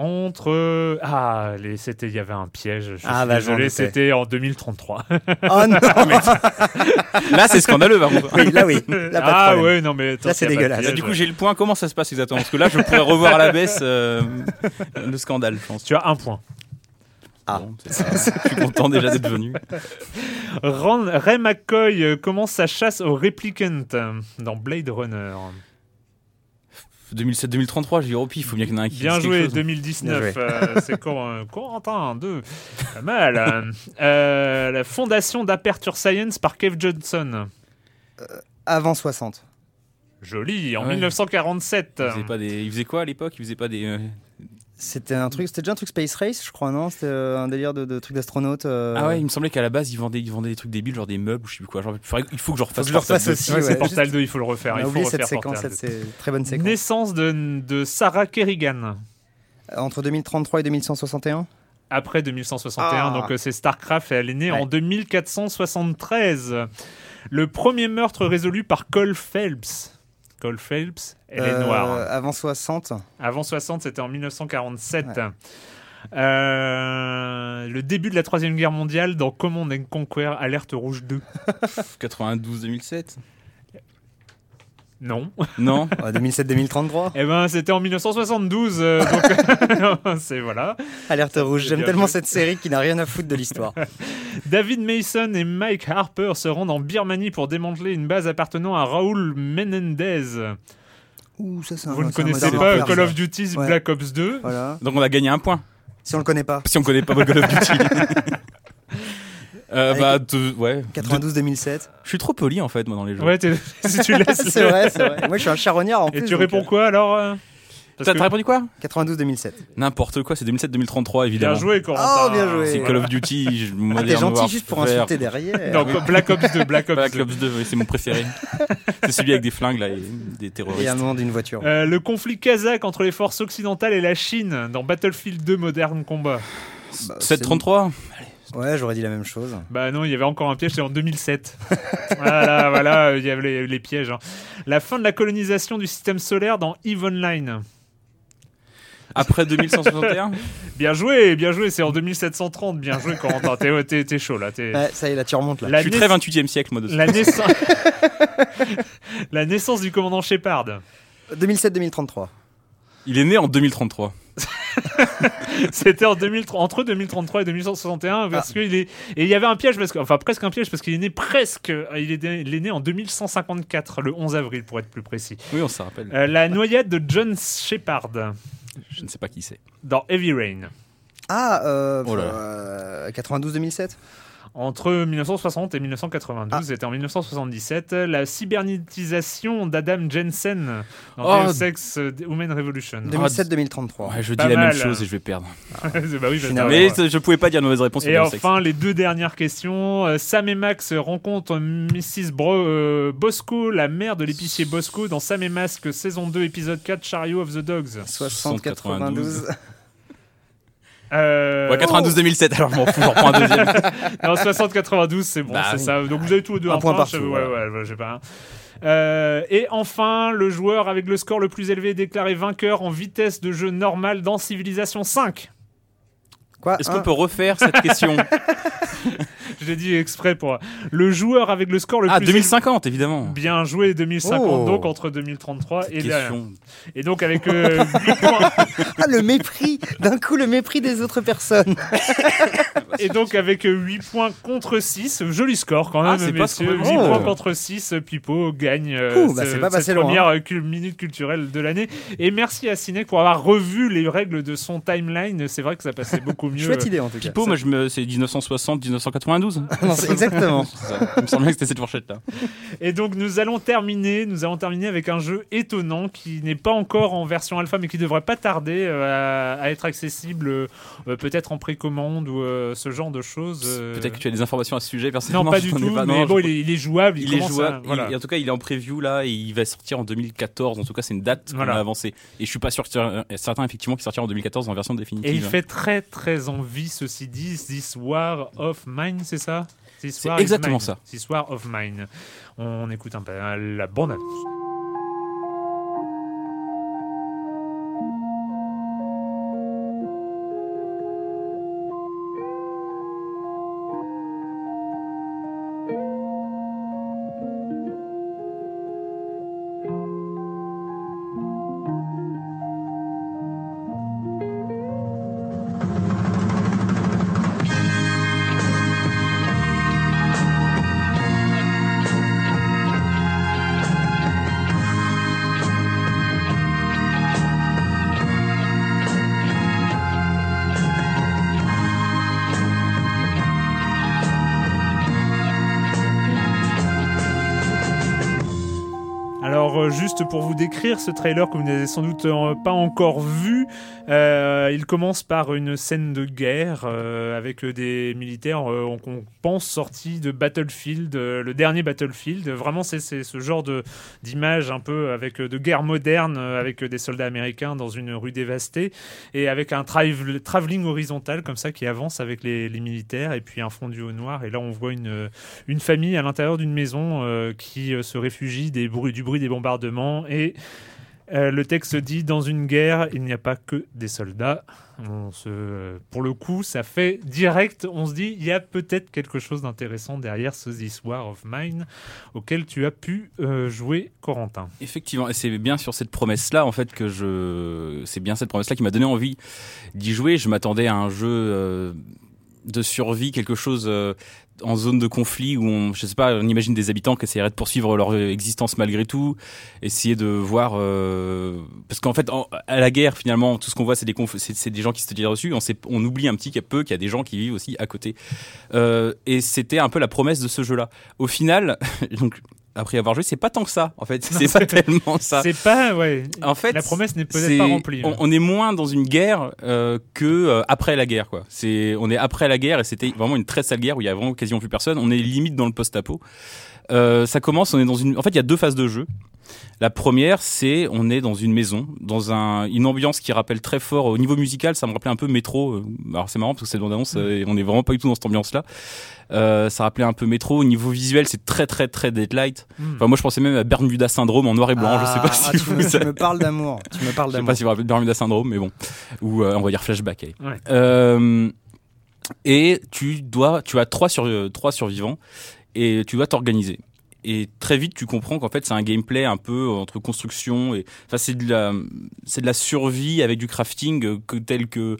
entre ah les c'était il y avait un piège. Je suis Ah, bah, désolé, c'était en 2033. Oh non Là, c'est scandaleux par contre. Oui, là oui. Là, pas de ah ouais non mais attends, Là, c'est dégueulasse. piège. Du coup, j'ai le point. Comment ça se passe exactement? Parce que là, je pourrais revoir à la baisse euh, le scandale, je pense. tu as un point. Ah. Bon, je suis content déjà d'être venu. Ron- Ray McCoy euh, commence sa chasse au Replicant euh, dans Blade Runner. 2007-2033, j'ai dit, oh, il faut bien qu'il y en ait un qui Bien joué, chose. 2019. euh, c'est euh, Corentin, 2. Pas mal. euh. Euh, la fondation d'Aperture Science par Kev Johnson. Avant 60. Joli, en Ouais. 1947. Il faisait, pas des... il faisait quoi à l'époque? Il faisait pas des. Euh, C'était un truc, c'était déjà un truc Space Race, je crois, non? C'était euh, un délire de, de truc d'astronaute. euh, Ah ouais, il me semblait qu'à la base, ils vendaient, ils vendaient des trucs débiles, genre des meubles ou je sais plus quoi. Genre, il faut que je Faut refasse que je le Portal refasse 2. aussi. Ouais, c'est ouais, Portal juste- 2, il faut le refaire. On il a faut cette séquence, cette 2. sé- très bonne séquence. Naissance de, de Sarah Kerrigan. Entre 2033 et 2161 Après 2161, Ah. donc euh, c'est StarCraft et elle est née Ouais. en 2473. Le premier meurtre résolu par Cole Phelps. Cole Phelps, elle est Euh, noire. Avant 60. Avant 60, c'était en 1947. Euh, le début de la Troisième Guerre mondiale dans Command and Conquer Alerte Rouge 2. 92-2007 Non. Non 2007-2033. Eh ben, c'était en 1972. euh, c'est voilà. Alerte rouge. J'aime tellement cette série qui n'a rien à foutre de l'histoire. David Mason et Mike Harper se rendent en Birmanie pour démanteler une base appartenant à Raoul Menendez. Ouh, ça c'est un Vous ne c'est un connaissez pas Warfare, Call ça. of Duty Ouais. Black Ops 2 Voilà. Donc on a gagné un point. Si on le connaît pas. Si on connaît pas Call of Duty. Euh, Avec- bah, de- ouais. 92-2007. Je suis trop poli en fait, moi, dans les jeux. Ouais, t'es- si tu laisses. c'est vrai, c'est vrai. Moi je suis un charognard en Et plus. tu donc, réponds euh, quoi alors euh T'as que- répondu quoi 92-2007. N'importe quoi, c'est 2007-2033 évidemment. Bien joué, Corentin. Oh, bien joué. C'est Call of Duty, je- Ah, T'es gentil juste pour insulter derrière. Non, Black Ops 2, Black Ops Black 2. Ops 2, oui, c'est mon préféré. c'est celui avec des flingues là et des Et terroristes. un nom d'une voiture. Euh, le conflit kazakh entre les forces occidentales et la Chine dans Battlefield 2 Modern Combat. Bah, c'est- 733 Ouais, j'aurais dit la même chose. Bah non, il y avait encore un piège, c'est en 2007. voilà, voilà, il y avait les, les pièges. hein. La fin de la colonisation du système solaire dans EVE Online. Après 2161 Bien joué, bien joué, c'est en 2730, bien joué Corentin, t'es, t'es- t'es chaud là. T'es... Ouais, ça y est, là, tu remontes là. La Je suis naiss- très 28 e siècle, moi, dessus. La naissance... la naissance du commandant Shepard. 2007-2033. Il est né en 2033. C'était en 2003, entre 2033 et 2161 parce qu'il est et il y avait un piège parce que enfin presque un piège parce qu'il est né presque il est, né- il est né en 2154 le 11 avril pour être plus précis. Oui, on se rappelle. Euh, la noyade de John Shepard Je ne sais pas qui c'est. dans Heavy Rain Ah, euh, Oh là là. euh, 92-2007 entre 1960 et 1992 Ah. c'était en 1977 la cybernétisation d'Adam Jensen dans Oh. Deus Ex Human Revolution. 2007-2033. Ouais, je Pas dis la mal. même chose et je vais perdre. bah oui, Finalement. Mais je pouvais pas dire une mauvaise réponse. Et enfin, les deux dernières questions. Euh, Sam et Max rencontrent Mrs. Bro- euh, Bosco, la mère de l'épicier Bosco, dans Sam et Max, saison 2, épisode 4, Chariot of the Dogs. 60-92. Euh, Ouais, 92-2007, alors je m'en fous, j'en reprends un deuxième. Non, 60-92, c'est bon, Bah c'est oui. ça. Donc vous avez tous les deux Un un, point point. partout, Ouais, ouais, ouais, j'ai pas un. Euh, et enfin, le joueur avec le score le plus élevé est déclaré vainqueur en vitesse de jeu normale dans Civilization 5. Quoi Est-ce hein qu'on peut refaire cette question? l'ai dit exprès pour le joueur avec le score le Ah, plus 2050, évidemment. Bien joué 2050 Oh. donc entre 2033 et, Question. et donc avec euh, 8 points Ah, le mépris D'un coup, le mépris des autres personnes. et donc avec 8 points contre 6 joli score quand même Ah, c'est pas messieurs ce qu'on 8 veut. points contre 6 Pipo gagne euh, Ouh, bah, ce- pas cette première euh, cul- minute culturelle de l'année et merci à Ciné pour avoir revu les règles de son timeline c'est vrai que ça passait beaucoup mieux Chouette idée en tout cas. Pipo, moi, je me... c'est 1960-1992. Non, exactement. Il me semblait que c'était cette fourchette-là. Et donc nous allons terminer, nous allons terminer avec un jeu étonnant qui n'est pas encore en version alpha mais qui devrait pas tarder euh, à, à être accessible euh, peut-être en précommande ou euh, ce genre de choses. euh. Peut-être que tu as des informations à ce sujet, personnellement. Non, pas du tout, pas. mais Non, bon, je- il est, il est jouable. Il, Il est à- jouable. voilà. Il- et en tout cas, il est en preview là et il va sortir en 2014. En tout cas, c'est une date qu'on a avancée. Et je suis pas sûr que euh, certain effectivement qu'il sortira en 2014 en version définitive. Et il fait très très envie, ceci dit, This War of Mine, c'est ça This C'est exactement Mine. ça. This War of Mine. On écoute un peu la bande annonce. Alors, euh, juste pour vous décrire ce trailer que vous n'avez sans doute euh, pas encore vu, euh, il commence par une scène de guerre avec des militaires euh, qu'on pense sortis de Battlefield, le dernier Battlefield. Vraiment, c'est ce genre d'image un peu avec de guerre moderne, avec des soldats américains dans une rue dévastée et avec un trav- travelling horizontal comme ça qui avance avec les, militaires et puis un fondu au noir. Et là, on voit une une famille à l'intérieur d'une maison qui se réfugie des bruits, du bruit des et euh, le texte dit dans une guerre il n'y a pas que des soldats. Euh, pour le coup, ça fait direct. On se dit il y a peut-être quelque chose d'intéressant derrière ce This War of Mine auquel tu as pu euh, jouer, Corentin. Effectivement, et c'est bien sur cette promesse-là, en fait, que je. C'est bien cette promesse-là qui m'a donné envie d'y jouer. Je m'attendais à un jeu de survie, quelque chose en zone de conflit où on, je sais pas, on imagine des habitants qui essaieraient de poursuivre leur existence malgré tout, essayer de voir, euh, parce qu'en fait, à la guerre, finalement, tout ce qu'on voit, c'est des c'est des gens qui se tirent dessus. On, sait, on oublie un petit peu qu'il y a des gens qui vivent aussi à côté. Euh, et c'était un peu la promesse de ce jeu-là. Au final, donc après avoir joué, c'est pas tant que ça. En fait, c'est pas tellement ça. C'est pas, ouais. En fait, la promesse n'est peut-être pas remplie. On, on est moins dans une guerre euh, que euh, après la guerre, quoi. C'est, on est après la guerre et c'était vraiment une très sale guerre où il y a vraiment quasiment plus personne. On est limite dans le post-apo. Euh, ça commence, on est dans une. En fait, il y a deux phases de jeu. La première, c'est on est dans une maison, dans un, une ambiance qui rappelle très fort au niveau musical. Ça me rappelait un peu métro. euh, Alors c'est marrant parce que c'est annonce, euh, on est vraiment pas du tout dans cette ambiance-là. Euh, ça rappelait un peu métro. Au niveau visuel, c'est très très très Deadlight. Hmm. Enfin, moi, je pensais même à Bermuda Syndrome en noir et blanc. je sais pas Ah, si tu, vous. me, tu me parles d'amour. Tu me parles Je sais d'amour. pas si vous rappelez Bermuda Syndrome, mais bon. Ou euh, on va dire flashback. allez. Ouais. Euh, et tu dois, tu as trois sur trois survivants et tu dois t'organiser. Et très vite, tu comprends qu'en fait, c'est un gameplay un peu entre construction et, enfin, c'est de la, de la survie avec du crafting euh, tel que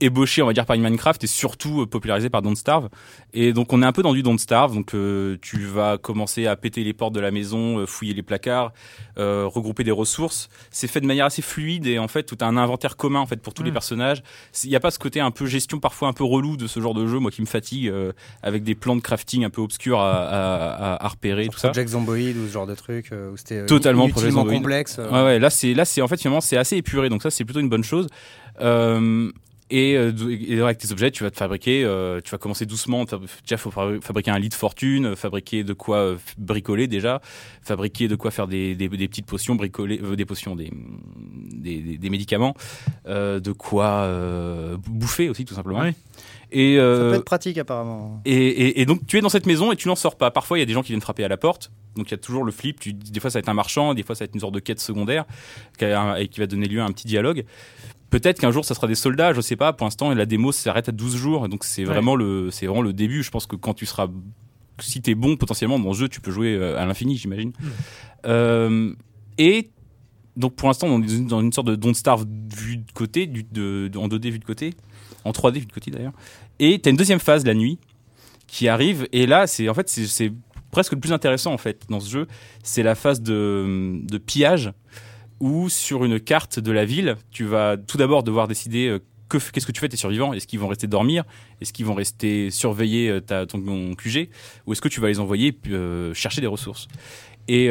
ébauché, on va dire, par Minecraft et surtout euh, popularisé par Don't Starve. Et donc, on est un peu dans du Don't Starve. Donc, euh, tu vas commencer à péter les portes de la maison, euh, fouiller les placards, euh, regrouper des ressources. C'est fait de manière assez fluide et en fait, as un inventaire commun en fait pour tous les Mm. personnages. Il n'y a pas ce côté un peu gestion parfois un peu relou de ce genre de jeu, moi qui me fatigue euh, avec des plans de crafting un peu obscurs à, à, à- à repérer, tout ça. Project Zomboid ou ce genre de truc euh, où c'était euh, Totalement complexe. Ouais, ouais, là c'est là c'est en fait finalement c'est assez épuré, donc ça c'est plutôt une bonne chose. Euh, et, euh, et avec tes objets, tu vas te fabriquer, euh, tu vas commencer doucement. Déjà, faut fabri- fabriquer un lit de fortune, euh, fabriquer de quoi euh, bricoler déjà, fabriquer de quoi faire des, des, des petites potions, bricoler euh, des potions, des, des, des- des médicaments, euh, de quoi euh, bouffer aussi tout simplement. Et, Ça peut être pratique apparemment. et, et, et donc tu es dans cette maison et tu n'en sors pas. Parfois il y a des gens qui viennent frapper à la porte. Donc il y a toujours le flip. Tu, des fois ça va être un marchand, des fois ça va être une sorte de quête secondaire qui a qui va donner lieu à un petit dialogue. Peut-être qu'un jour ça sera des soldats, je sais pas. Pour l'instant la démo s'arrête à 12 jours, donc c'est Ouais. vraiment le c'est vraiment le début. Je pense que quand tu seras si t'es bon potentiellement dans le jeu, tu peux jouer euh, à l'infini, j'imagine. Euh, et donc pour l'instant dans une, dans une sorte de Don't Starve vue de côté, du, de, de- en 2D vue de côté, en 3D vue de côté d'ailleurs. Et t'as une deuxième phase la nuit qui arrive et là c'est en fait c'est- c'est presque le plus intéressant en fait dans ce jeu, c'est la phase de, de pillage où sur une carte de la ville, tu vas tout d'abord devoir décider euh, qu'est-ce que tu fais tes survivants? Est-ce qu'ils vont rester dormir? Est-ce qu'ils vont rester surveiller euh, ta, ton, QG Ou est-ce que tu vas les envoyer euh, chercher des ressources? Et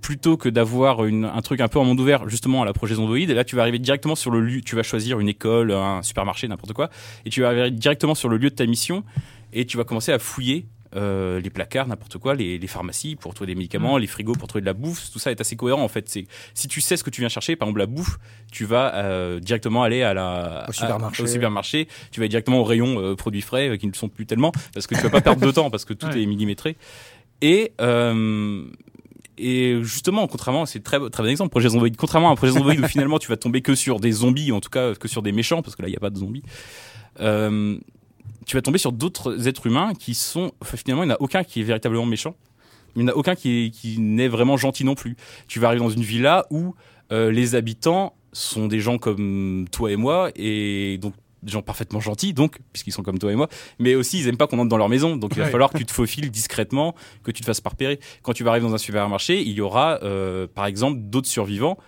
plutôt que d'avoir un truc un peu en monde ouvert, justement à la projet Zomboid, là tu vas arriver directement sur le lieu, tu vas choisir une école, un supermarché, n'importe quoi, et tu vas arriver directement sur le lieu de ta mission, et tu vas commencer à fouiller euh, les placards, n'importe quoi, les, les pharmacies pour trouver des médicaments, les frigos pour trouver de la bouffe, tout ça est assez cohérent en fait. C'est si tu sais ce que tu viens chercher, par exemple la bouffe, tu vas euh, directement aller à la Au à- supermarché. au supermarché, tu vas directement au rayon euh, produits frais euh, qui ne le sont plus tellement parce que tu vas pas perdre de temps parce que tout Ouais. est millimétré. Et euh, et justement, contrairement, c'est très très bon exemple, Projet Zomboid. Contrairement à un Projet Zomboid où finalement tu vas tomber que sur des zombies, en tout cas que sur des méchants, parce que là il n'y a pas de zombies. Euh, tu vas tomber sur d'autres êtres humains qui sont finalement il n'y en a aucun qui est véritablement méchant. Il n'y en a aucun qui, est- qui n'est vraiment gentil non plus. Tu vas arriver dans une villa où euh, les habitants sont des gens comme toi et moi et donc des gens parfaitement gentils donc puisqu'ils sont comme toi et moi mais aussi ils aiment pas qu'on entre dans leur maison donc il va Ouais. falloir que tu te faufiles discrètement que tu te fasses pas repérer quand tu vas arriver dans un supermarché il y aura euh, par exemple d'autres survivants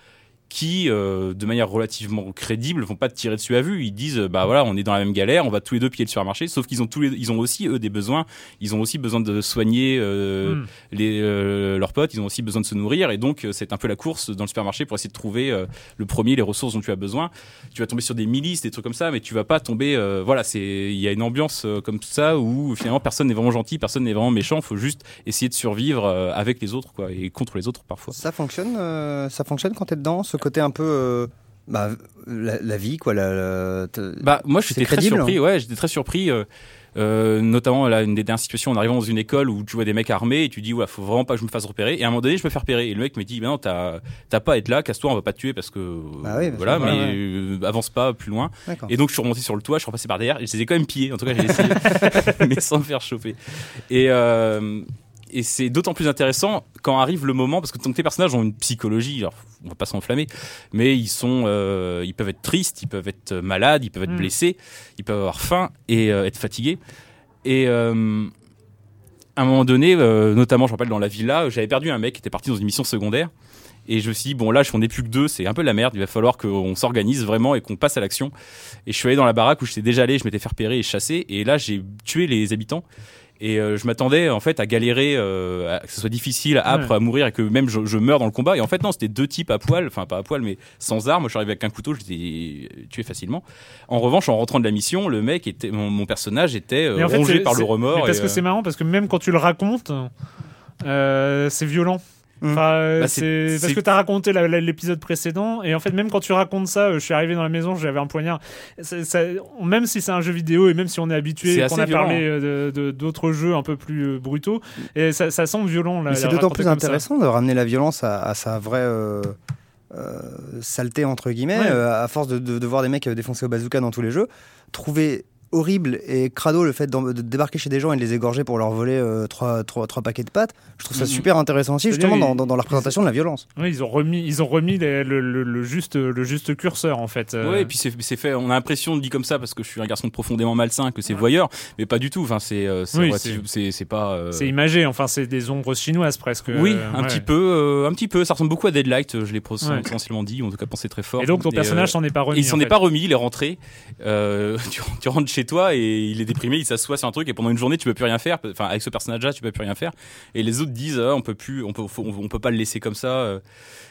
qui, euh, de manière relativement crédible, vont pas te tirer dessus à vue. Ils disent, bah voilà, on est dans la même galère, on va tous les deux piller le supermarché. Sauf qu'ils ont tous les, ils ont aussi eux des besoins. Ils ont aussi besoin de soigner euh, Mm. les euh, leurs potes. Ils ont aussi besoin de se nourrir. Et donc c'est un peu la course dans le supermarché pour essayer de trouver euh, le premier les ressources dont tu as besoin. Tu vas tomber sur des milices, des trucs comme ça, mais tu vas pas tomber. euh, voilà, c'est il y a une ambiance euh, comme ça où finalement personne n'est vraiment gentil, personne n'est vraiment méchant. Faut juste essayer de survivre euh, avec les autres, quoi, et contre les autres parfois. Ça fonctionne, euh, ça fonctionne quand t'es dedans, ce côté un peu, euh, bah, la, la vie quoi. La, Bah moi j'étais très surpris, ouais, j'étais très surpris. euh, euh, notamment là une des dernières situations en arrivant dans une école où tu vois des mecs armés et tu dis ouais faut vraiment pas que je me fasse repérer et à un moment donné je me fais repérer et le mec me dit mais non t'as t'as pas à être là casse-toi on va pas te tuer parce que Bah oui, voilà mais ouais, ouais. avance pas plus loin et donc je suis remonté sur le toit je suis repassé par derrière et je les ai quand même pillés en tout cas j'ai essayé mais sans me faire choper et euh, et c'est d'autant plus intéressant quand arrive le moment parce que tes personnages ont une psychologie alors on va pas s'enflammer mais ils sont euh, ils peuvent être tristes ils peuvent être malades ils peuvent être Mm. blessés ils peuvent avoir faim et euh, être fatigués et euh, à un moment donné euh, notamment je me rappelle dans la villa j'avais perdu un mec qui était parti dans une mission secondaire et je me suis dit, bon, là, on n'est plus que deux, c'est un peu la merde. Il va falloir qu'on s'organise vraiment et qu'on passe à l'action. Et je suis allé dans la baraque où j'étais déjà allé, je m'étais fait repérer et chasser. Et là, j'ai tué les habitants. Et euh, je m'attendais, en fait, à galérer, euh, à- que ce soit difficile, âpre, Ouais. à mourir et que même je, je meurs dans le combat. Et en fait, non, c'était deux types à poil, enfin, pas à poil, mais sans armes. Je suis arrivé avec un couteau, je les ai tués facilement. En revanche, en rentrant de la mission, le mec était, mon, mon personnage était euh, fait, rongé par le remords. mais parce et, que euh, c'est marrant, parce que même quand tu le racontes, c'est violent. Mm. Enfin, euh, Bah, c'est c'est- parce que t'as raconté l'épisode précédent et en fait même quand tu racontes ça, euh, je suis arrivé dans la maison, j'avais un poignard. Ça- même si c'est un jeu vidéo et même si on est habitué, qu'on a violent. parlé euh, de de- d'autres jeux un peu plus euh, brutaux, et ça, ça semble violent c'est d'autant plus ça. intéressant de ramener la violence à, à sa vraie euh, euh, saleté, entre guillemets, Ouais. euh, à force de, de- de voir des mecs euh, défoncer au bazooka dans tous les jeux. Trouver horrible et crado le fait de débarquer chez des gens et de les égorger pour leur voler euh, trois, trois, trois paquets de pâtes, je trouve ça Mhm. super intéressant aussi, justement, dans, dans- dans la représentation de la violence. Oui, ils ont remis, ils ont remis les- le, le- le juste, le juste curseur en fait. euh. Ouais, et puis c'est c'est fait. On a l'impression, dit comme ça, parce que je suis un garçon profondément malsain, que c'est voyeur, mais pas du tout. Enfin, c'est euh, Oui, c'est pas. euh, C'est imagé, enfin c'est des ombres chinoises presque. Oui, euh, un ouais. petit peu, euh, un petit peu. Ça ressemble beaucoup à Deadlight. Je l'ai Ouais. essentiellement dit, ou en tout cas pensé très fort. Et donc ton personnage s'en est pas remis. il s'en en est fait. pas remis, il est rentré. Euh, tu, tu rentres chez toi et il est déprimé, il s'assoit sur un truc et pendant une journée tu peux plus rien faire. Enfin, avec ce personnage-là, tu peux plus rien faire. Et les autres disent, ah, on peut plus, on peut, faut- on, peut pas le laisser comme ça. euh,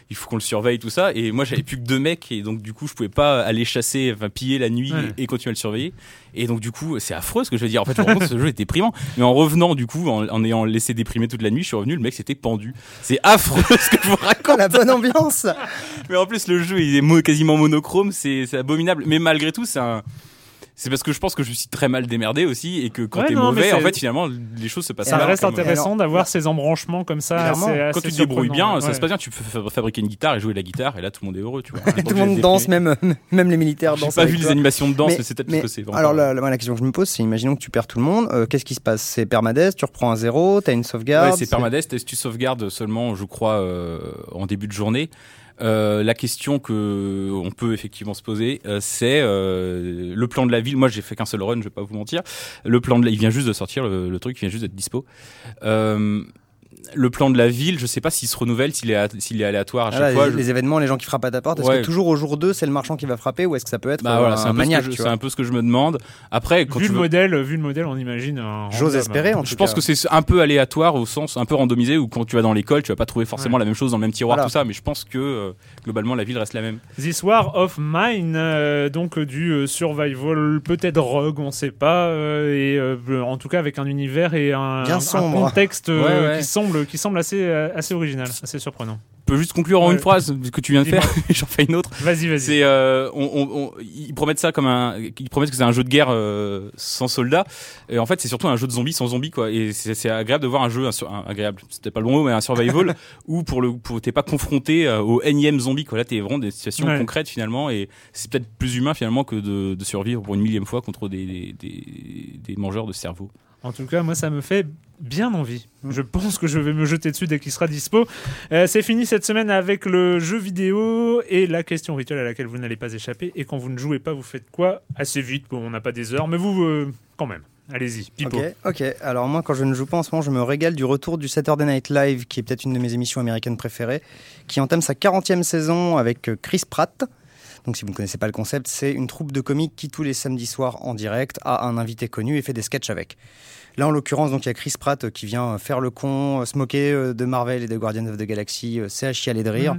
il faut qu'on le surveille, tout ça. Et moi, j'avais plus que deux mecs et donc du coup, je pouvais pas aller chasser, enfin piller la nuit Ouais. et, continuer à le surveiller. Et donc du coup, c'est affreux ce que je veux dire. En fait, je me rends compte ce jeu est déprimant. Mais en revenant du coup, en, en ayant laissé déprimer toute la nuit, je suis revenu, le mec s'était pendu. C'est affreux ce que je vous raconte. La bonne ambiance Mais en plus, le jeu, il est quasiment monochrome, c'est abominable. Mais malgré tout, c'est un. C'est parce que je pense que je me suis très mal démerdé aussi et que quand Ouais, t'es mauvais, en fait, finalement, les choses se passent Ça mal. reste intéressant d'avoir ces embranchements comme ça. Assez- Quand assez tu te débrouilles bien, ça se passe bien. Tu peux fa- fabriquer une guitare et jouer de la guitare, et là, tout le monde est heureux, tu vois. Et tout le monde danse, même, même les militaires J'ai dansent. pas avec vu les animations de danse, mais, Mais- c'est peut-être mais- parce que c'est. vraiment Alors pas- la, la, la question que je me pose, c'est imaginons que tu perds tout le monde, euh, qu'est-ce qui se passe? C'est permadeath, tu reprends un zéro, t'as une sauvegarde Ouais, c'est que tu sauvegardes seulement, je crois, euh, en début de journée Euh, la question que on peut effectivement se poser, euh, c'est euh, le plan de la ville. Moi, j'ai fait qu'un seul run, je vais pas vous mentir. Le plan de la... il vient juste de sortir, le, le truc il vient juste d'être dispo. Euh, le plan de la ville, je sais pas s'il se renouvelle, s'il est, a- s'il est aléatoire à Ah chaque là, fois. les, je- les événements, les gens qui frappent à ta porte, est-ce Ouais. que toujours au jour 2, c'est le marchand qui va frapper ou est-ce que ça peut être Bah euh, voilà, un un, peu ce que maniaque je- tu c'est un peu ce que je me demande. Après, quand vu tu le veux- modèle, vu le modèle, on imagine un. J'ose random. espérer en Je tout pense cas. que c'est un peu aléatoire au sens un peu randomisé où quand tu vas dans l'école, tu vas pas trouver forcément Ouais. la même chose dans le même tiroir, Voilà. tout ça. Mais je pense que euh, globalement la ville reste la même. This War of Mine, euh, donc euh, du euh, survival, peut-être rogue, on sait pas, euh, et euh, en tout cas avec un univers et un, Bien un sombre. contexte euh, Ouais, ouais. qui semble qui semble assez euh, assez original, assez surprenant. Je peux juste conclure en Ouais. une phrase ce que tu viens de faire. J'en fais une autre. Vas-y, vas-y. C'est euh, on, on- on- ils promettent ça comme un ils promettent que c'est un jeu de guerre euh, sans soldats et en fait c'est surtout un jeu de zombies sans zombies quoi et c'est agréable de voir un jeu un, un- agréable c'était pas le bon mot mais un survival où pour le pour t'es pas confronté euh, au énième zombie quoi là t'es vraiment des situations Ouais. concrètes finalement et c'est peut-être plus humain finalement que de, de survivre pour une millième fois contre des des, des, des mangeurs de cerveau En tout cas, moi, ça me fait bien envie. Mm. Je pense que je vais me jeter dessus dès qu'il sera dispo. Euh, c'est fini cette semaine avec le jeu vidéo et la question rituelle à laquelle vous n'allez pas échapper. Et quand vous ne jouez pas, vous faites quoi? Assez vite, bon, on n'a pas des heures, mais vous, euh, quand même. Allez-y, Pipo. Ok, ok. Alors moi, quand je ne joue pas en ce moment, je me régale du retour du Saturday Night Live, qui est peut-être une de mes émissions américaines préférées, qui entame sa 40e saison avec euh, Chris Pratt. Donc si vous ne connaissez pas le concept, c'est une troupe de comiques qui tous les samedis soirs en direct a un invité connu et fait des sketchs avec. Là, en l'occurrence, donc il y a Chris Pratt euh, qui vient faire le con, euh, se moquer euh, de Marvel et de Guardians of the Galaxy, euh, c'est à chialer de rire.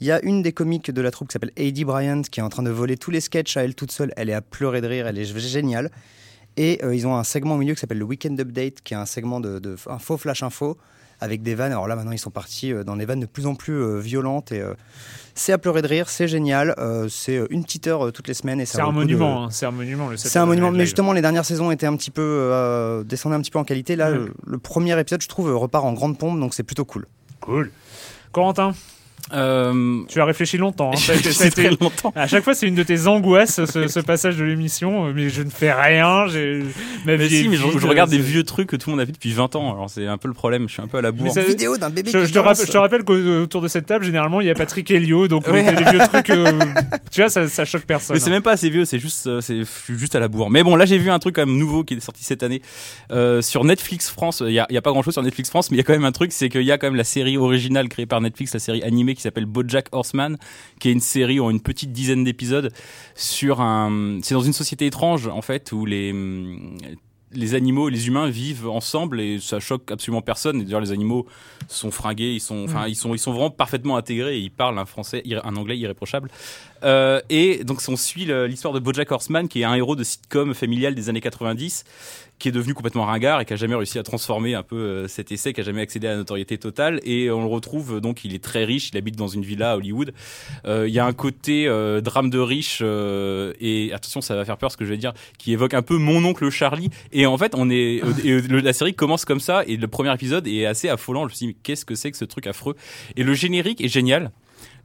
Il y a une des comiques de la troupe qui s'appelle Heidi Bryant qui est en train de voler tous les sketchs à elle toute seule. Elle est à pleurer de rire, elle est géniale. Et euh, ils ont un segment au milieu qui s'appelle le Weekend Update, qui est un segment de, de un faux flash info avec des vannes. Alors là, maintenant, ils sont partis euh, dans des vannes de plus en plus euh, violentes et euh, c'est à pleurer de rire, c'est génial. Euh, c'est une petite heure toutes les semaines et ça C'est un de- monument, hein, c'est un monument. C'est un monument, mais justement, les dernières saisons étaient un petit peu descendaient un petit peu en qualité. Là, Ouais. le, le premier épisode, je trouve, repart en grande pompe, donc c'est plutôt cool. Cool. Corentin, euh, tu as réfléchi longtemps. hein. Été- très longtemps À chaque fois, c'est une de tes angoisses, ce, ce passage de l'émission. Mais je ne fais rien. Ma mais si mais je, regarde des vieux trucs que tout le monde a vu depuis 20 ans alors c'est un peu le problème je suis un peu à la bourre ça- Vidéo d'un bébé Je, qui je te rappelle, je te rappelle qu'autour de cette table, généralement, il y a Patrick Helio, donc Ouais. les, les vieux trucs, euh, tu vois, ça, ça choque personne. Mais c'est même pas assez vieux, c'est juste, euh, c'est je suis juste à la bourre. Mais bon, là j'ai vu un truc quand même nouveau qui est sorti cette année euh, sur Netflix France. Il y a, il y a pas grand chose sur Netflix France, mais il y a quand même un truc, c'est qu'il y a quand même la série originale créée par Netflix, la série animée qui s'appelle BoJack Horseman, qui est une série en une petite dizaine d'épisodes sur un. C'est dans une société étrange en fait où les les animaux et les humains vivent ensemble et ça choque absolument personne. Et D'ailleurs, les animaux sont fringués, ils sont, enfin, ils sont, ils sont vraiment parfaitement intégrés et ils parlent un français, un anglais irréprochable. Euh, et donc on suit l'histoire de BoJack Horseman, qui est un héros de sitcom familial des années 90, qui est devenu complètement ringard et qui a jamais réussi à transformer un peu euh, cet essai, qui a jamais accédé à la notoriété totale. Et on le retrouve donc, il est très riche, il habite dans une villa à Hollywood. Euh, Il y a un côté drame de riche et attention, ça va faire peur ce que je vais dire, qui évoque un peu mon oncle Charlie. Et en fait, on est la série commence comme ça et le premier épisode est assez affolant. Je me suis dit, qu'est-ce que c'est que ce truc affreux? Et le générique est génial.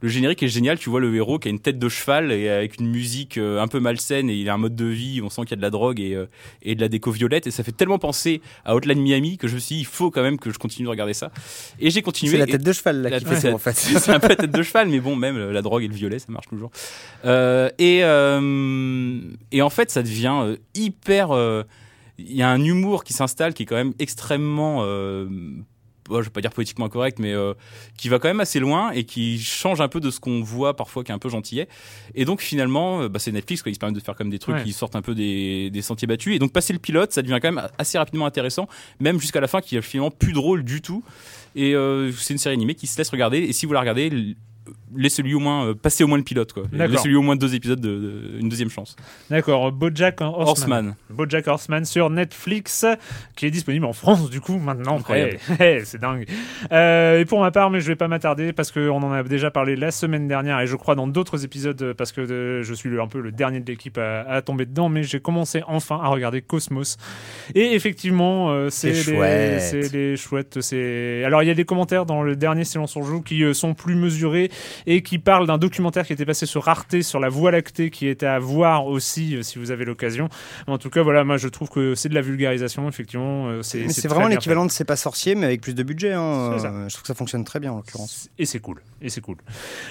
Le générique est génial, tu vois le héros qui a une tête de cheval et avec une musique euh, un peu malsaine et il a un mode de vie, on sent qu'il y a de la drogue et, euh, et de la déco violette et ça fait tellement penser à Hotline Miami que je me suis dit il faut quand même que je continue de regarder ça. Et j'ai continué. C'est la tête de cheval là la qui fait ça en fait. c'est un peu la tête de cheval, mais bon, même la drogue et le violet, ça marche toujours. Euh, et, euh, et en fait, ça devient euh, hyper. euh, Il y a un humour qui s'installe qui est quand même extrêmement. Euh, je vais pas dire politiquement incorrect, mais euh, qui va quand même assez loin et qui change un peu de ce qu'on voit parfois, qui est un peu gentillet. Et donc finalement, euh, bah, c'est Netflix, quoi, ils se permettent de faire comme des trucs Ouais. qui sortent un peu des, des sentiers battus. Et donc passer le pilote, ça devient quand même assez rapidement intéressant, même jusqu'à la fin, qui est finalement plus drôle du tout. Et euh, c'est une série animée qui se laisse regarder. Et si vous la regardez, laissez-lui au moins euh, passer au moins le pilote, quoi. Laissez-lui au moins deux épisodes, de, de- une deuxième chance. D'accord, BoJack Horseman. Horseman. BoJack Horseman sur Netflix, qui est disponible en France du coup maintenant. Incroyable. C'est dingue. Euh, et pour ma part, mais je vais pas m'attarder parce qu'on en a déjà parlé la semaine dernière et je crois dans d'autres épisodes parce que euh, je suis le- un peu le dernier de l'équipe à, à tomber dedans, mais j'ai commencé enfin à regarder Cosmos. Et effectivement, euh, c'est C'est les, chouette. c'est les chouettes. C'est alors il y a des commentaires dans le dernier Silence on joue qui euh, sont plus mesurés et qui parlent d'un documentaire qui était passé sur Arte sur la Voie lactée qui était à voir aussi euh, si vous avez l'occasion. En tout cas, voilà, moi je trouve que c'est de la vulgarisation, effectivement. euh, C'est vraiment l'équivalent de C'est pas sorcier, mais avec plus de budget. hein. Euh, Je trouve que ça fonctionne très bien en l'occurrence. Et c'est cool. Et c'est cool.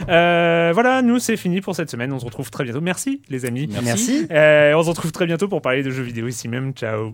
Euh, voilà, nous c'est fini pour cette semaine. On se retrouve très bientôt. Merci les amis. Merci. Euh, on se retrouve très bientôt pour parler de jeux vidéo ici même. Ciao.